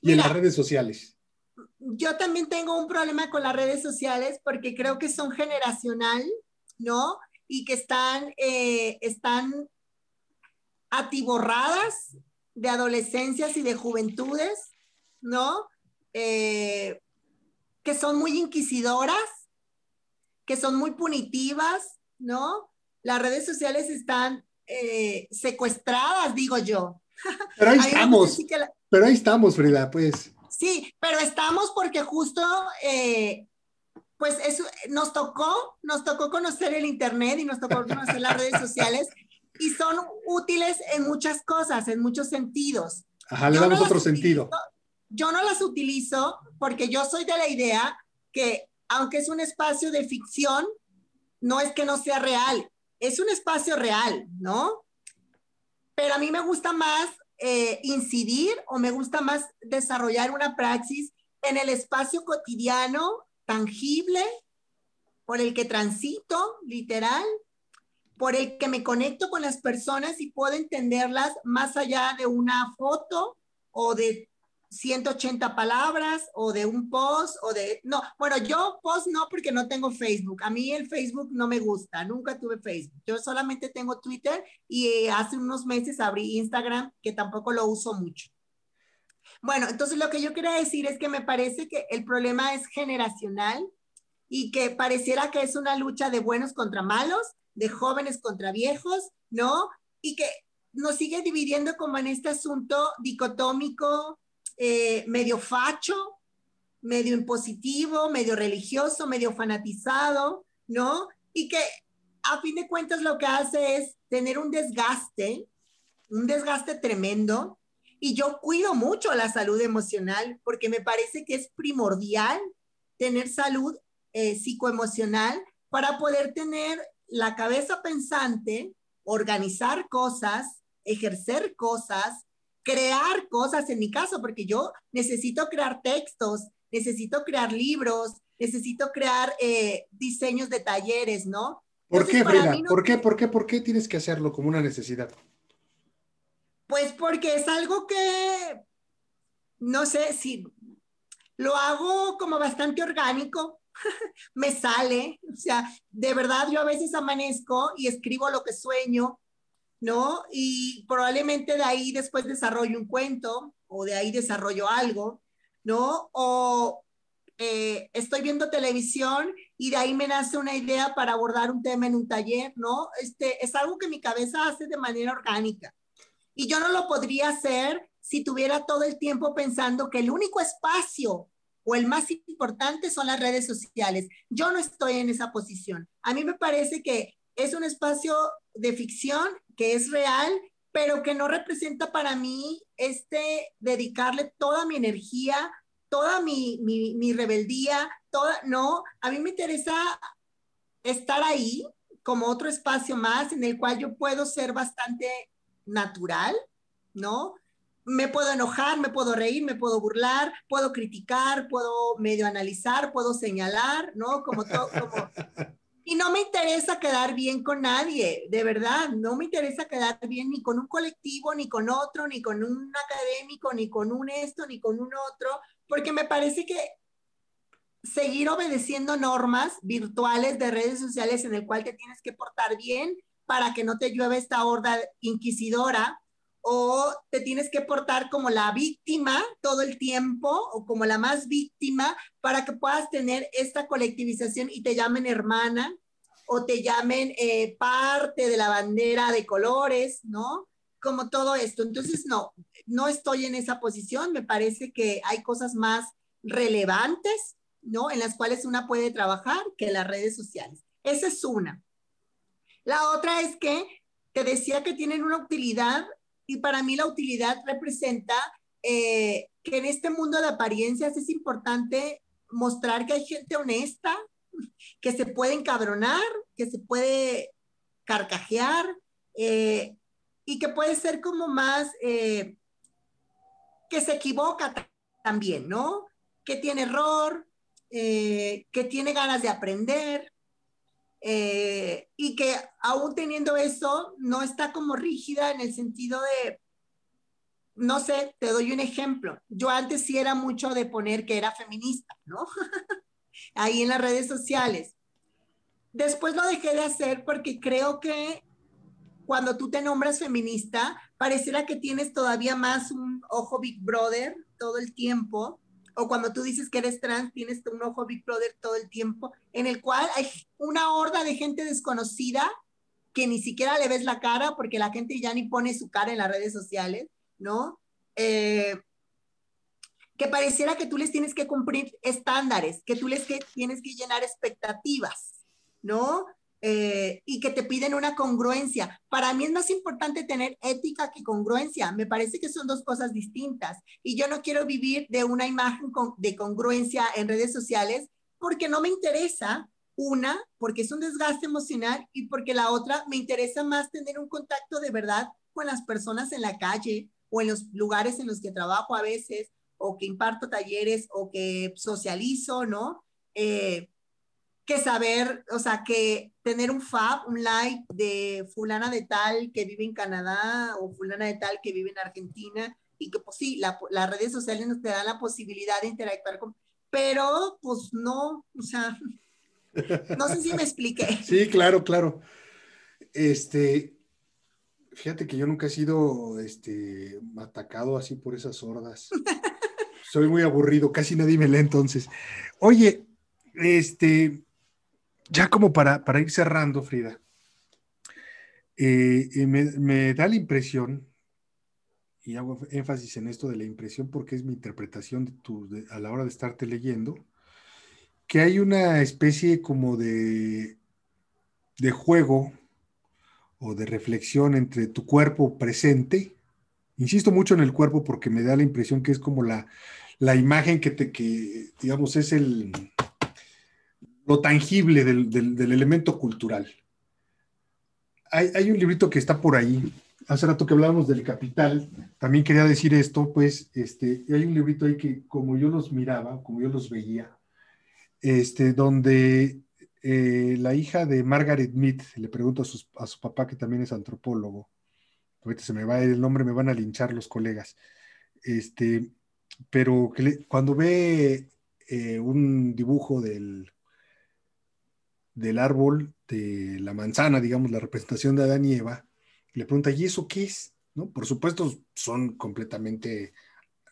y en las redes sociales. Yo también tengo un problema con las redes sociales porque creo que son generacional, ¿no? Y que están, eh, están atiborradas de adolescencias y de juventudes, ¿no? Eh, que son muy inquisidoras que son muy punitivas, ¿no? Las redes sociales están eh, secuestradas, digo yo. Pero ahí estamos. Pero ahí estamos, Frida, pues. Sí, pero estamos porque justo, eh, pues eso, nos tocó, nos tocó conocer el Internet y nos tocó conocer las redes sociales y son útiles en muchas cosas, en muchos sentidos. Ajá, le damos otro sentido. Yo no las utilizo porque yo soy de la idea que aunque es un espacio de ficción, no es que no sea real, es un espacio real, ¿no? Pero a mí me gusta más eh, incidir o me gusta más desarrollar una praxis en el espacio cotidiano, tangible, por el que transito, literal, por el que me conecto con las personas y puedo entenderlas más allá de una foto o de 180 palabras o de un post o de... No, bueno, yo post no porque no tengo Facebook. A mí el Facebook no me gusta, nunca tuve Facebook. Yo solamente tengo Twitter y eh, hace unos meses abrí Instagram que tampoco lo uso mucho. Bueno, entonces lo que yo quería decir es que me parece que el problema es generacional y que pareciera que es una lucha de buenos contra malos, de jóvenes contra viejos, ¿no? Y que nos sigue dividiendo como en este asunto dicotómico eh, medio facho, medio impositivo, medio religioso, medio fanatizado, ¿no? Y que a fin de cuentas lo que hace es tener un desgaste, un desgaste tremendo. Y yo cuido mucho la salud emocional porque me parece que es primordial tener salud eh, psicoemocional para poder tener la cabeza pensante, organizar cosas, ejercer cosas, crear cosas en mi caso, porque yo necesito crear textos, necesito crear libros, necesito crear eh, diseños de talleres, ¿no? ¿Por qué, Frida? ¿Por qué, por qué, por qué tienes que hacerlo como una necesidad? Pues porque es algo que, no sé si lo hago como bastante orgánico, me sale, o sea, de verdad yo a veces amanezco y escribo lo que sueño, ¿no? Y probablemente de ahí después desarrollo un cuento o de ahí desarrollo algo, ¿no? O eh, estoy viendo televisión y de ahí me nace una idea para abordar un tema en un taller, ¿no? Este, es algo que mi cabeza hace de manera orgánica. Y yo no lo podría hacer si tuviera todo el tiempo pensando que el único espacio o el más importante son las redes sociales. Yo no estoy en esa posición. A mí me parece que es un espacio de ficción que es real, pero que no representa para mí este dedicarle toda mi energía, toda mi, mi, rebeldía, toda, no, a mí me interesa estar ahí como otro espacio más en el cual yo puedo ser bastante natural, ¿no? me puedo enojar, me puedo reír, me puedo burlar, puedo criticar, puedo medio analizar, puedo señalar, ¿no? Como todo, como... Y no me interesa quedar bien con nadie, de verdad, no me interesa quedar bien ni con un colectivo, ni con otro, ni con un académico, ni con un esto, ni con un otro, porque me parece que seguir obedeciendo normas virtuales de redes sociales en el cual te tienes que portar bien para que no te llueve esta horda inquisidora, o te tienes que portar como la víctima todo el tiempo o como la más víctima para que puedas tener esta colectivización y te llamen hermana o te llamen eh, parte de la bandera de colores, ¿no? Como todo esto. Entonces, no, no estoy en esa posición. Me parece que hay cosas más relevantes, ¿no? En las cuales una puede trabajar que las redes sociales. Esa es una. La otra es que te decía que tienen una utilidad y para mí la utilidad representa eh, que en este mundo de apariencias es importante mostrar que hay gente honesta, que se puede encabronar, que se puede carcajear eh, y que puede ser como más, eh, que se equivoca también, ¿no? Que tiene error, que tiene ganas de aprender, eh, y que aún teniendo eso, no está como rígida en el sentido de, no sé, te doy un ejemplo. Yo antes sí era mucho de poner que era feminista, ¿no? Ahí en las redes sociales. Después lo dejé de hacer porque creo que cuando tú te nombras feminista, pareciera que tienes todavía más un ojo Big Brother todo el tiempo o cuando tú dices que eres trans, tienes un ojo Big Brother todo el tiempo, en el cual hay una horda de gente desconocida que ni siquiera le ves la cara porque la gente ya ni pone su cara en las redes sociales, ¿no? Eh, que pareciera que tú les tienes que cumplir estándares, que tú les que, tienes que llenar expectativas, ¿no? Eh, y que te piden una congruencia. Para mí es más importante tener ética que congruencia. Me parece que son dos cosas distintas. Y yo no quiero vivir de una imagen de congruencia en redes sociales porque no me interesa. Una, porque es un desgaste emocional y porque la otra, me interesa más tener un contacto de verdad con las personas en la calle o en los lugares en los que trabajo a veces o que imparto talleres o que socializo, ¿no? Eh, que saber, o sea, que tener un fab, un like de fulana de tal que vive en Canadá o fulana de tal que vive en Argentina y que pues sí, las redes sociales nos te dan la posibilidad de interactuar con, pero pues no, o sea, no sé si me expliqué. Sí, claro, claro. Este, fíjate que yo nunca he sido este, atacado así por esas hordas. Soy muy aburrido, casi nadie me lee entonces. Oye, este, ya como para, ir cerrando, Frida, eh, me, da la impresión, y hago énfasis en esto de la impresión porque es mi interpretación de tu, a la hora de estarte leyendo, que hay una especie como de, de juego o de reflexión entre tu cuerpo presente, insisto mucho en el cuerpo porque me da la impresión que es como la, la imagen que te, que digamos, es el, lo tangible del, elemento cultural. Hay, un librito que está por ahí. Hace rato que hablábamos del capital, también quería decir esto, pues este, hay un librito ahí que como yo los miraba, como yo los veía, este, donde eh, la hija de Margaret Mead le pregunta a, a, su papá, que también es antropólogo, ahorita se me va el nombre, me van a linchar los colegas. Este, pero cuando ve eh, un dibujo del, del árbol de la manzana, digamos, la representación de Adán y Eva, le pregunta, ¿y eso qué es? ¿No? Por supuesto, son completamente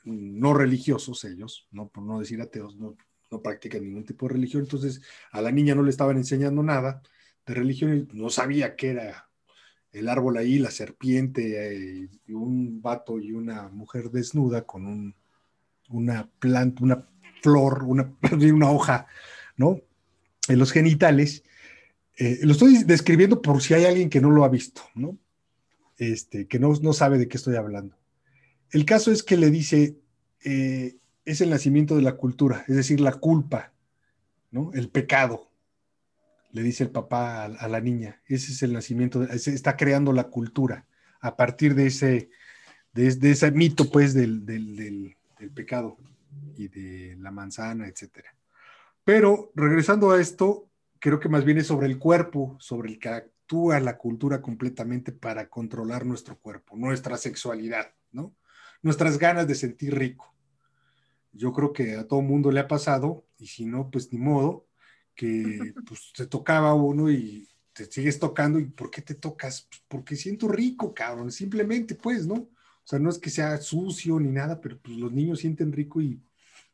no religiosos ellos, ¿no? por no decir ateos, no, practican ningún tipo de religión, entonces a la niña no le estaban enseñando nada de religión y no sabía qué era el árbol ahí, la serpiente, eh, un vato y una mujer desnuda con un, una planta, una flor, una, una hoja, ¿no? En los genitales. Eh, lo estoy describiendo por si hay alguien que no lo ha visto, ¿no? Este, que no, no sabe de qué estoy hablando. El caso es que le dice, eh, es el nacimiento de la cultura, es decir, la culpa, ¿no? El pecado, le dice el papá a, la niña. Ese es el nacimiento, está creando la cultura a partir de ese, de, ese mito, pues, del, del, pecado y de la manzana, etcétera. Pero regresando a esto, creo que más bien es sobre el cuerpo, sobre el que actúa la cultura completamente para controlar nuestro cuerpo, nuestra sexualidad, ¿no? Nuestras ganas de sentir rico. Yo creo que a todo mundo le ha pasado, y si no, pues ni modo, que pues te tocaba uno y te sigues tocando y ¿por qué te tocas? Pues porque siento rico, cabrón, simplemente pues, ¿no? O sea, no es que sea sucio ni nada, pero pues los niños sienten rico y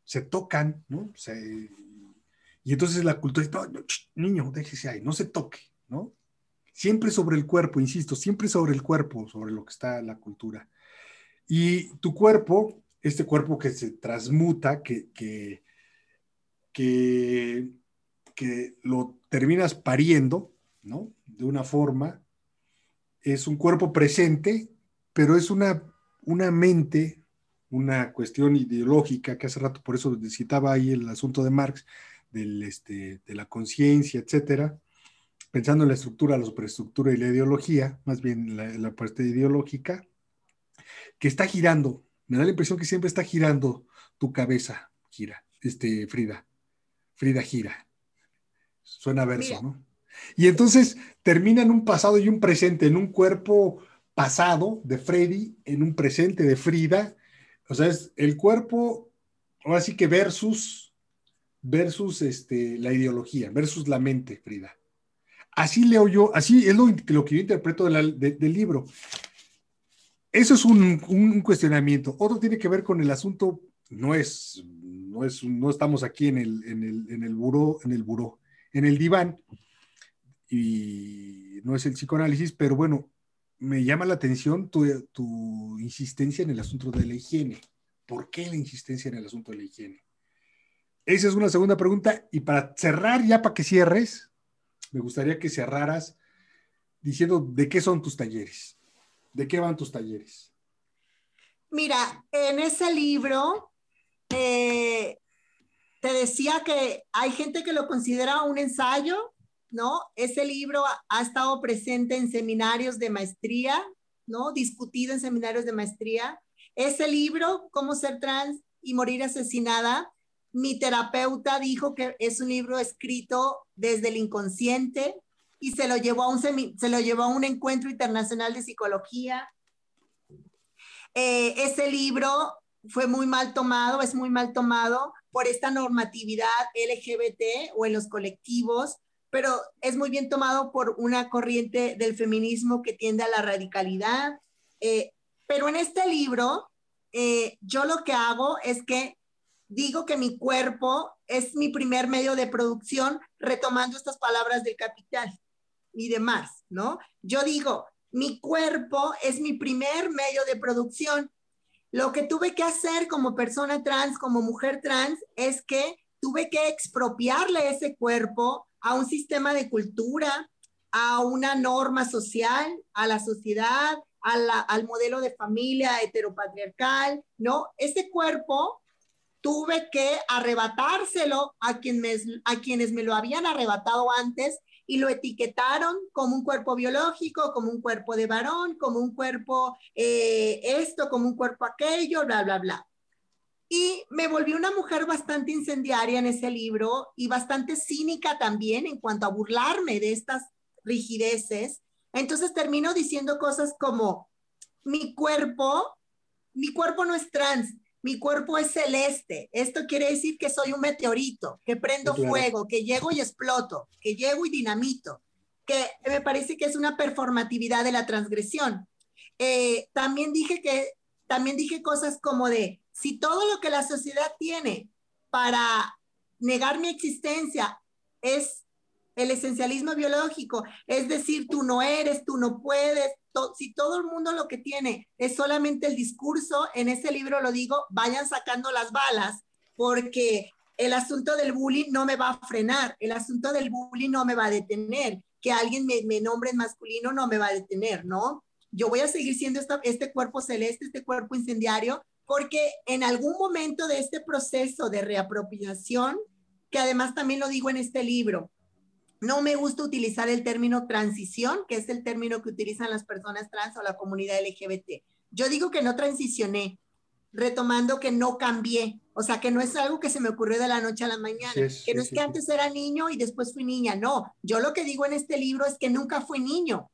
se tocan, ¿no? O sea, y entonces la cultura dice, niño, déjese ahí, no se toque, ¿no? Siempre sobre el cuerpo, insisto, siempre sobre el cuerpo, sobre lo que está la cultura. Y tu cuerpo, este cuerpo que se transmuta, que, que, que que lo terminas pariendo, ¿no? De una forma, es un cuerpo presente, pero es una, una mente, una cuestión ideológica, que hace rato por eso citaba ahí el asunto de Marx, del, este, de la conciencia, etcétera, pensando en la estructura, la superestructura y la ideología, más bien la, la parte ideológica, que está girando. Me da la impresión que siempre está girando tu cabeza, gira, este, Frida. Frida gira. Suena verso, ¿no? Y entonces termina en un pasado y un presente, en un cuerpo pasado de Freddy, en un presente de Frida. O sea, es el cuerpo, ahora sí que versus, versus este, la ideología, versus la mente, Frida. Así leo yo, así es lo, lo que yo interpreto del libro. Eso es un, cuestionamiento. Otro tiene que ver con el asunto, no es, no es, no estamos aquí en el, en el, en el buró, en el buró en el diván y no es el psicoanálisis, pero bueno, me llama la atención tu, insistencia en el asunto de la higiene. ¿Por qué la insistencia en el asunto de la higiene? Esa es una segunda pregunta. Y para cerrar, ya para que cierres, me gustaría que cerraras diciendo de qué son tus talleres, de qué van tus talleres. Mira, en ese libro eh, te decía que hay gente que lo considera un ensayo, ¿no? Ese libro ha, estado presente en seminarios de maestría, ¿no? Discutido en seminarios de maestría. Ese libro, Cómo ser trans y morir asesinada, mi terapeuta dijo que es un libro escrito desde el inconsciente y se lo llevó a un, se lo llevó a un encuentro internacional de psicología. Eh, ese libro fue muy mal tomado, es muy mal tomado por esta normatividad LGBT o en los colectivos, pero es muy bien tomado por una corriente del feminismo que tiende a la radicalidad. Eh, pero en este libro, eh, yo lo que hago es que digo que mi cuerpo es mi primer medio de producción, retomando estas palabras del capital y demás, ¿no? Yo digo, mi cuerpo es mi primer medio de producción lo que tuve que hacer como persona trans, como mujer trans, es que tuve que expropiarle ese cuerpo a un sistema de cultura, a una norma social, a la sociedad, al modelo de familia heteropatriarcal, ¿no? Ese cuerpo tuve que arrebatárselo a, quienes me lo habían arrebatado antes y lo etiquetaron como un cuerpo biológico, como un cuerpo de varón, como un cuerpo eh, esto, como un cuerpo aquello, bla, bla, bla. Y me volví una mujer bastante incendiaria en ese libro y bastante cínica también en cuanto a burlarme de estas rigideces. Entonces termino diciendo cosas como, mi cuerpo, mi cuerpo no es trans, mi cuerpo es celeste. Esto quiere decir que soy un meteorito, que prendo fuego, que llego y exploto, que llego y dinamito, que me parece que es una performatividad de la transgresión. Eh, también dije que, también dije cosas como de, si todo lo que la sociedad tiene para negar mi existencia es el esencialismo biológico, es decir, tú no eres, tú no puedes, si todo el mundo lo que tiene es solamente el discurso, en ese libro lo digo, vayan sacando las balas, porque el asunto del bullying no me va a frenar, el asunto del bullying no me va a detener, que alguien me, nombre en masculino no me va a detener, ¿no? Yo voy a seguir siendo este cuerpo celeste, este cuerpo incendiario, porque en algún momento de este proceso de reapropiación, que además también lo digo en este libro, no me gusta utilizar el término transición, que es el término que utilizan las personas trans o la comunidad LGBT. Yo digo que no transicioné, retomando que no cambié, o sea, que no es algo que se me ocurrió de la noche a la mañana, que no es que antes era niño y después fui niña, no, yo lo que digo en este libro es que nunca fui niño.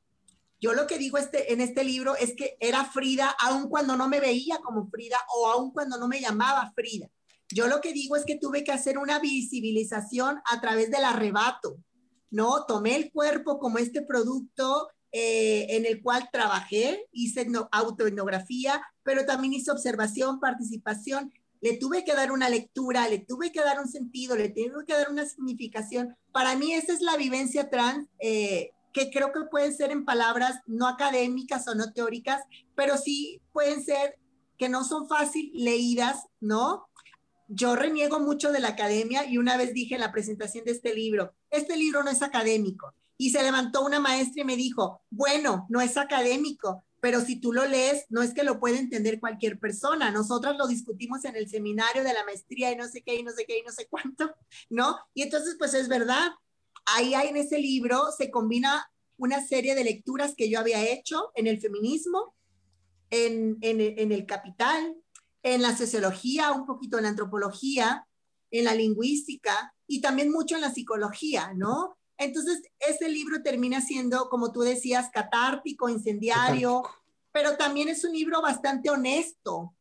Yo lo que digo este, en este libro es que era Frida aun cuando no me veía como Frida o aun cuando no me llamaba Frida. Yo lo que digo es que tuve que hacer una visibilización a través del arrebato, ¿no? Tomé el cuerpo como este producto eh, en el cual trabajé, hice autoetnografía, pero también hice observación, participación. Le tuve que dar una lectura, le tuve que dar un sentido, le tuve que dar una significación. Para mí esa es la vivencia trans, eh, que creo que pueden ser en palabras no académicas o no teóricas, pero sí pueden ser que no son fácil leídas, ¿no? Yo reniego mucho de la academia y una vez dije en la presentación de este libro, este libro no es académico. Y se levantó una maestra y me dijo, bueno, no es académico, pero si tú lo lees, no es que lo pueda entender cualquier persona. Nosotras lo discutimos en el seminario de la maestría y no sé qué, y no sé qué, y no sé cuánto, ¿no? Y entonces, pues es verdad. Ahí hay en ese libro, se combina una serie de lecturas que yo había hecho en el feminismo, en, en, en el capital, en la sociología, un poquito en la antropología, en la lingüística y también mucho en la psicología, ¿no? Entonces, ese libro termina siendo, como tú decías, catártico, incendiario, pero también es un libro bastante honesto,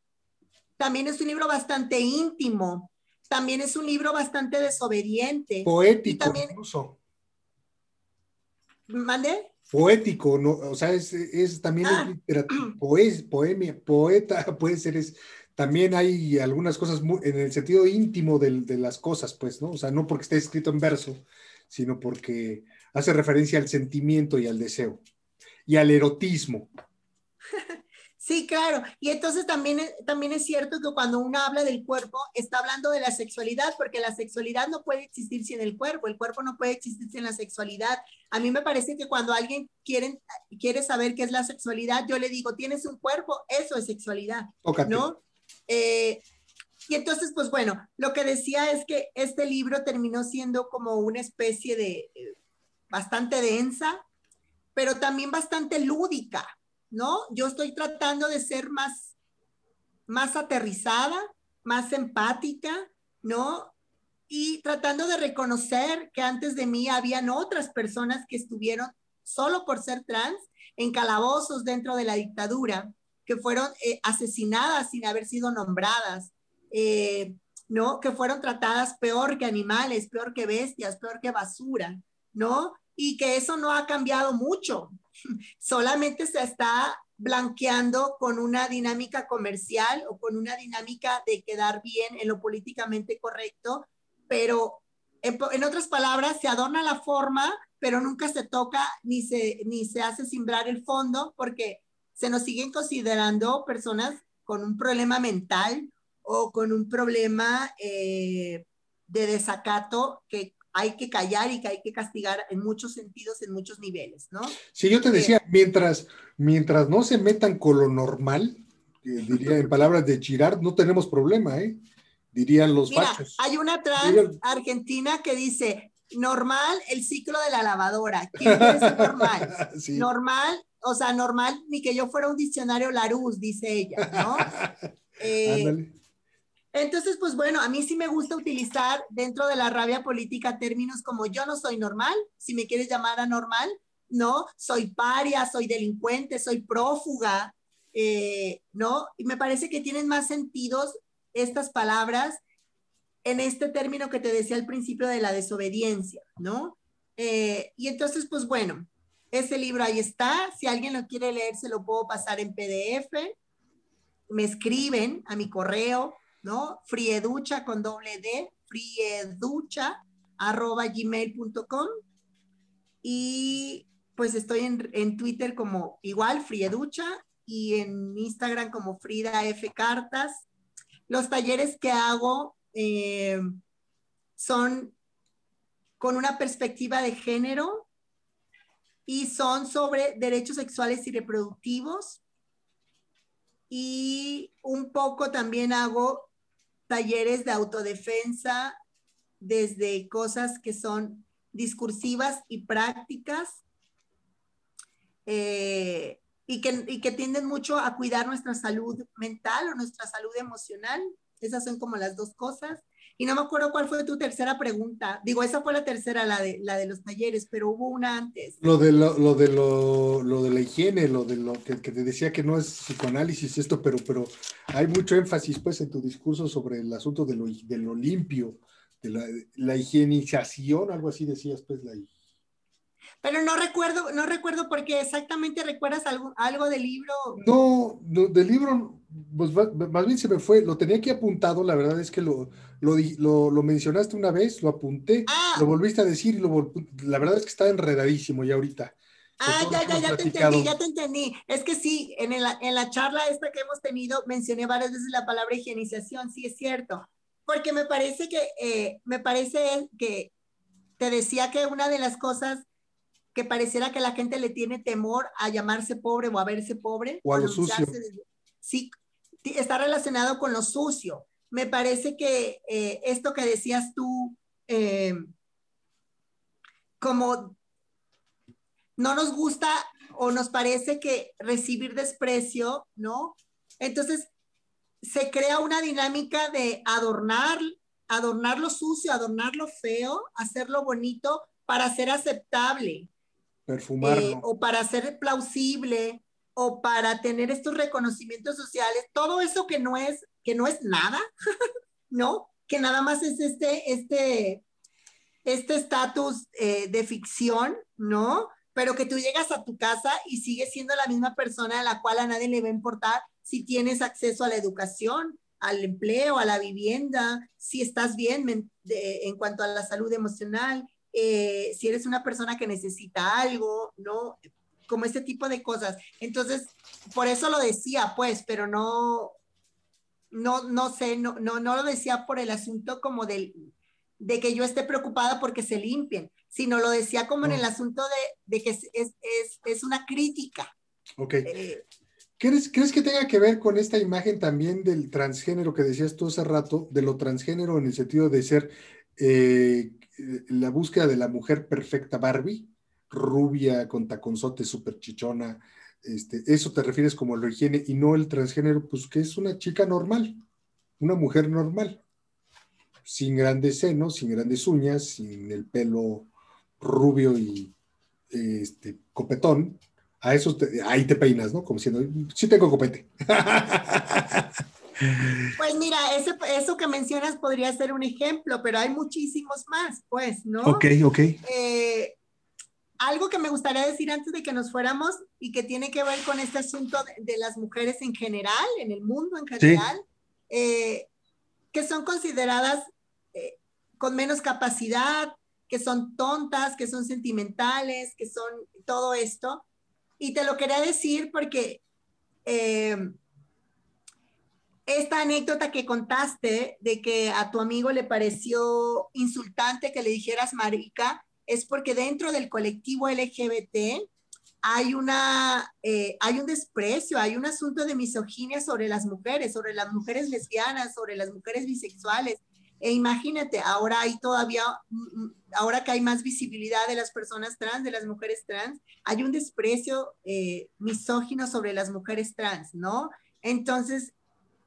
también es un libro bastante íntimo, también es un libro bastante desobediente. Poético, también, incluso. ¿Mande? Poético, ¿no? o sea, es, también es ah. literatura, poemia, poeta, puede ser, es también hay algunas cosas en el sentido íntimo de, de, las cosas, pues, ¿no? O sea, no porque esté escrito en verso, sino porque hace referencia al sentimiento y al deseo y al erotismo. Sí, claro. Y entonces también, también es cierto que cuando uno habla del cuerpo, está hablando de la sexualidad, porque la sexualidad no puede existir sin el cuerpo, el cuerpo no puede existir sin la sexualidad. A mí me parece que cuando alguien quiere, quiere saber qué es la sexualidad, yo le digo, tienes un cuerpo, eso es sexualidad, ¿no? Eh, y entonces, pues bueno, lo que decía es que este libro terminó siendo como una especie de eh, bastante densa, pero también bastante lúdica, ¿no? Yo estoy tratando de ser más, más aterrizada, más empática, ¿no? Y tratando de reconocer que antes de mí habían otras personas que estuvieron solo por ser trans en calabozos dentro de la dictadura que fueron eh, asesinadas sin haber sido nombradas, eh, ¿no? Que fueron tratadas peor que animales, peor que bestias, peor que basura, ¿no? Y que eso no ha cambiado mucho, solamente se está blanqueando con una dinámica comercial o con una dinámica de quedar bien en lo políticamente correcto, pero en, en, otras palabras, se adorna la forma, pero nunca se toca ni se, ni se hace simbrar el fondo, porque se nos siguen considerando personas con un problema mental o con un problema eh, de desacato que hay que callar y que hay que castigar en muchos sentidos, en muchos niveles, ¿no? Sí, yo te eh, decía, mientras, mientras no se metan con lo normal, diría en palabras de Girard, no tenemos problema, ¿eh? Dirían los Mira, Hay una trans argentina que dice, normal el ciclo de la lavadora. ¿Quién quiere normal? Normal o sea, normal, ni que yo fuera un diccionario Larus, dice ella, ¿no? Eh, entonces, pues bueno, a mí sí me gusta utilizar dentro de la rabia política términos como yo no soy normal, si me quieres llamar anormal, ¿no? Soy paria, soy delincuente, soy prófuga, eh, ¿no? Y me parece que tienen más sentidos estas palabras en este término que te decía al principio de la desobediencia, ¿no? Eh, y entonces, pues bueno, ese libro ahí está. Si alguien lo quiere leer, se lo puedo pasar en PDF. Me escriben a mi correo, ¿no? Frieducha con doble D, frieducha arroba gmail.com. Y pues estoy en, en, Twitter como igual, Frieducha, y en Instagram como Frida F. Cartas. Los talleres que hago eh, son con una perspectiva de género y son sobre derechos sexuales y reproductivos. Y un poco también hago talleres de autodefensa desde cosas que son discursivas y prácticas eh, y, que, y que tienden mucho a cuidar nuestra salud mental o nuestra salud emocional. Esas son como las dos cosas. Y no me acuerdo cuál fue tu tercera pregunta. Digo, esa fue la tercera, la de, la de los talleres, pero hubo una antes. Lo de, lo, lo de, lo, lo, de la higiene, lo de lo que, que, te decía que no es psicoanálisis esto, pero, pero hay mucho énfasis pues en tu discurso sobre el asunto de lo, de lo limpio, de la, la higienización, algo así decías, pues la pero no recuerdo, no recuerdo porque exactamente recuerdas algo, algo del libro. No, no, del libro, pues más bien se me fue, lo tenía aquí apuntado, la verdad es que lo, lo, lo, lo mencionaste una vez, lo apunté, ah. lo volviste a decir y lo, la verdad es que está enredadísimo ya ahorita. Ah, ya, ya, ya te entendí, ya te entendí. Es que sí, en, el, en la charla esta que hemos tenido mencioné varias veces la palabra higienización, sí es cierto, porque me parece que, eh, me parece que te decía que una de las cosas que pareciera que la gente le tiene temor a llamarse pobre o a verse pobre. O a lo sucio. sí, está relacionado con lo sucio. Me parece que eh, esto que decías tú, eh, como no nos gusta o nos parece que recibir desprecio, ¿no? Entonces se crea una dinámica de adornar, adornar lo sucio, adornar lo feo, hacerlo bonito para ser aceptable. Perfumarlo. Eh, o para ser plausible, o para tener estos reconocimientos sociales, todo eso que no es, que no es nada, ¿no? Que nada más es este, este, este estatus eh, de ficción, ¿no? Pero que tú llegas a tu casa y sigues siendo la misma persona a la cual a nadie le va a importar si tienes acceso a la educación, al empleo, a la vivienda, si estás bien en cuanto a la salud emocional, eh, si eres una persona que necesita algo, ¿no? Como este tipo de cosas. Entonces, por eso lo decía, pues, pero no, no, no sé, no, no, no lo decía por el asunto como del, de que yo esté preocupada porque se limpien, sino lo decía como en el asunto de, de que es, es, es, una crítica. Ok. Eh, ¿Crees, ¿Crees que tenga que ver con esta imagen también del transgénero que decías tú hace rato, de lo transgénero en el sentido de ser eh, la búsqueda de la mujer perfecta Barbie, rubia, con taconzote, súper chichona, este, eso te refieres como lo higiene y no el transgénero, pues que es una chica normal, una mujer normal, sin grandes senos, sin grandes uñas, sin el pelo rubio y este, copetón. A ahí te peinas, ¿no? Como diciendo, sí tengo copete. Pues mira, eso que mencionas podría ser un ejemplo, pero hay muchísimos más, pues, ¿no? Ok, ok. Eh, algo que me gustaría decir antes de que nos fuéramos y que tiene que ver con este asunto de, las mujeres en general, en el mundo en general, eh, que son consideradas eh, con menos capacidad, que son tontas, que son sentimentales, que son todo esto. Y te lo quería decir porque esta anécdota que contaste de que a tu amigo le pareció insultante que le dijeras marica, es porque dentro del colectivo LGBT hay, una, eh, hay un desprecio, hay un asunto de misoginia sobre las mujeres, sobre las mujeres lesbianas, sobre las mujeres bisexuales. E imagínate, ahora hay todavía, mm, mm, ahora que hay más visibilidad de las personas trans, de las mujeres trans, hay un desprecio eh, misógino sobre las mujeres trans, ¿no? Entonces,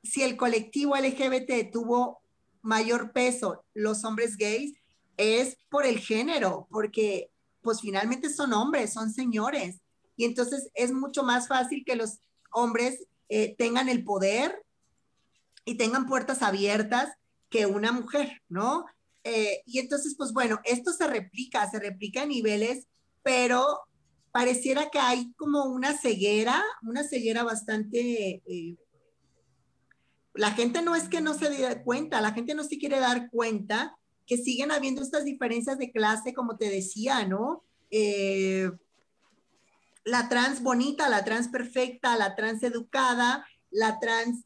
si el colectivo LGBT tuvo mayor peso, los hombres gays, es por el género, porque pues finalmente son hombres, son señores. Y entonces es mucho más fácil que los hombres eh, tengan el poder y tengan puertas abiertas que una mujer, ¿no? Eh, y entonces, pues bueno, esto se replica, se replica a niveles, pero pareciera que hay como una ceguera, una ceguera bastante... Eh, la gente no es que no se dé cuenta, la gente no se quiere dar cuenta que siguen habiendo estas diferencias de clase, como te decía, ¿no? Eh, la trans bonita, la trans perfecta, la trans educada, la trans,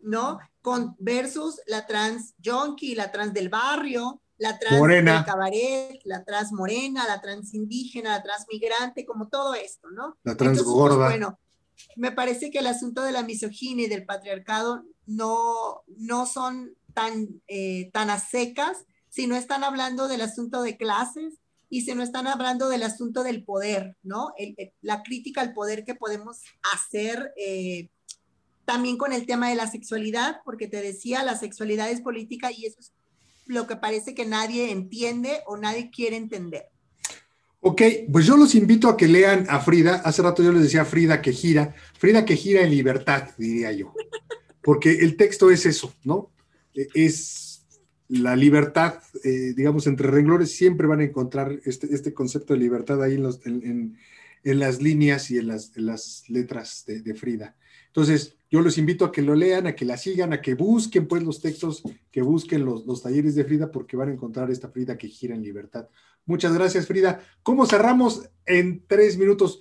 ¿no? con, versus la trans junkie, la trans del barrio, la trans morena. del cabaret, la trans morena, la trans indígena, la trans migrante, como todo esto, ¿no? La trans Entonces, pues, gorda. bueno, me parece que el asunto de la misoginia y del patriarcado no, no son tan, eh, tan a secas, si no están hablando del asunto de clases y si no están hablando del asunto del poder, ¿no? La crítica al poder que podemos hacer eh, también con el tema de la sexualidad, porque te decía, la sexualidad es política y eso es lo que parece que nadie entiende o nadie quiere entender. Ok, pues yo los invito a que lean a Frida. Hace rato yo les decía Frida que gira. Frida que gira en libertad, diría yo. Porque el texto es eso, ¿no? E, es la libertad, eh, digamos, entre renglones siempre van a encontrar este, este concepto de libertad ahí en, las líneas y en las, letras de, Frida. Entonces, yo los invito a que lo lean, a que la sigan, a que busquen pues los textos, que busquen los talleres de Frida, porque van a encontrar esta Frida que gira en libertad. Muchas gracias, Frida. ¿Cómo cerramos en tres minutos?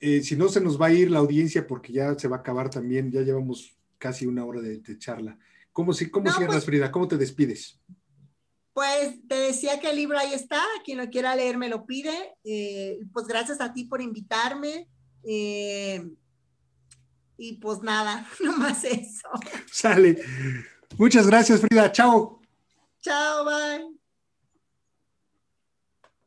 Eh, si no, se nos va a ir la audiencia porque ya se va a acabar también, ya llevamos casi una hora de, de charla. ¿Cómo, cómo no, cierras, pues, Frida? ¿Cómo te despides? Pues te decía que el libro ahí está, quien lo quiera leer me lo pide. Eh, pues gracias a ti por invitarme. Eh, y pues nada, nomás eso. Sale. Muchas gracias, Frida. Chao. Chao, bye.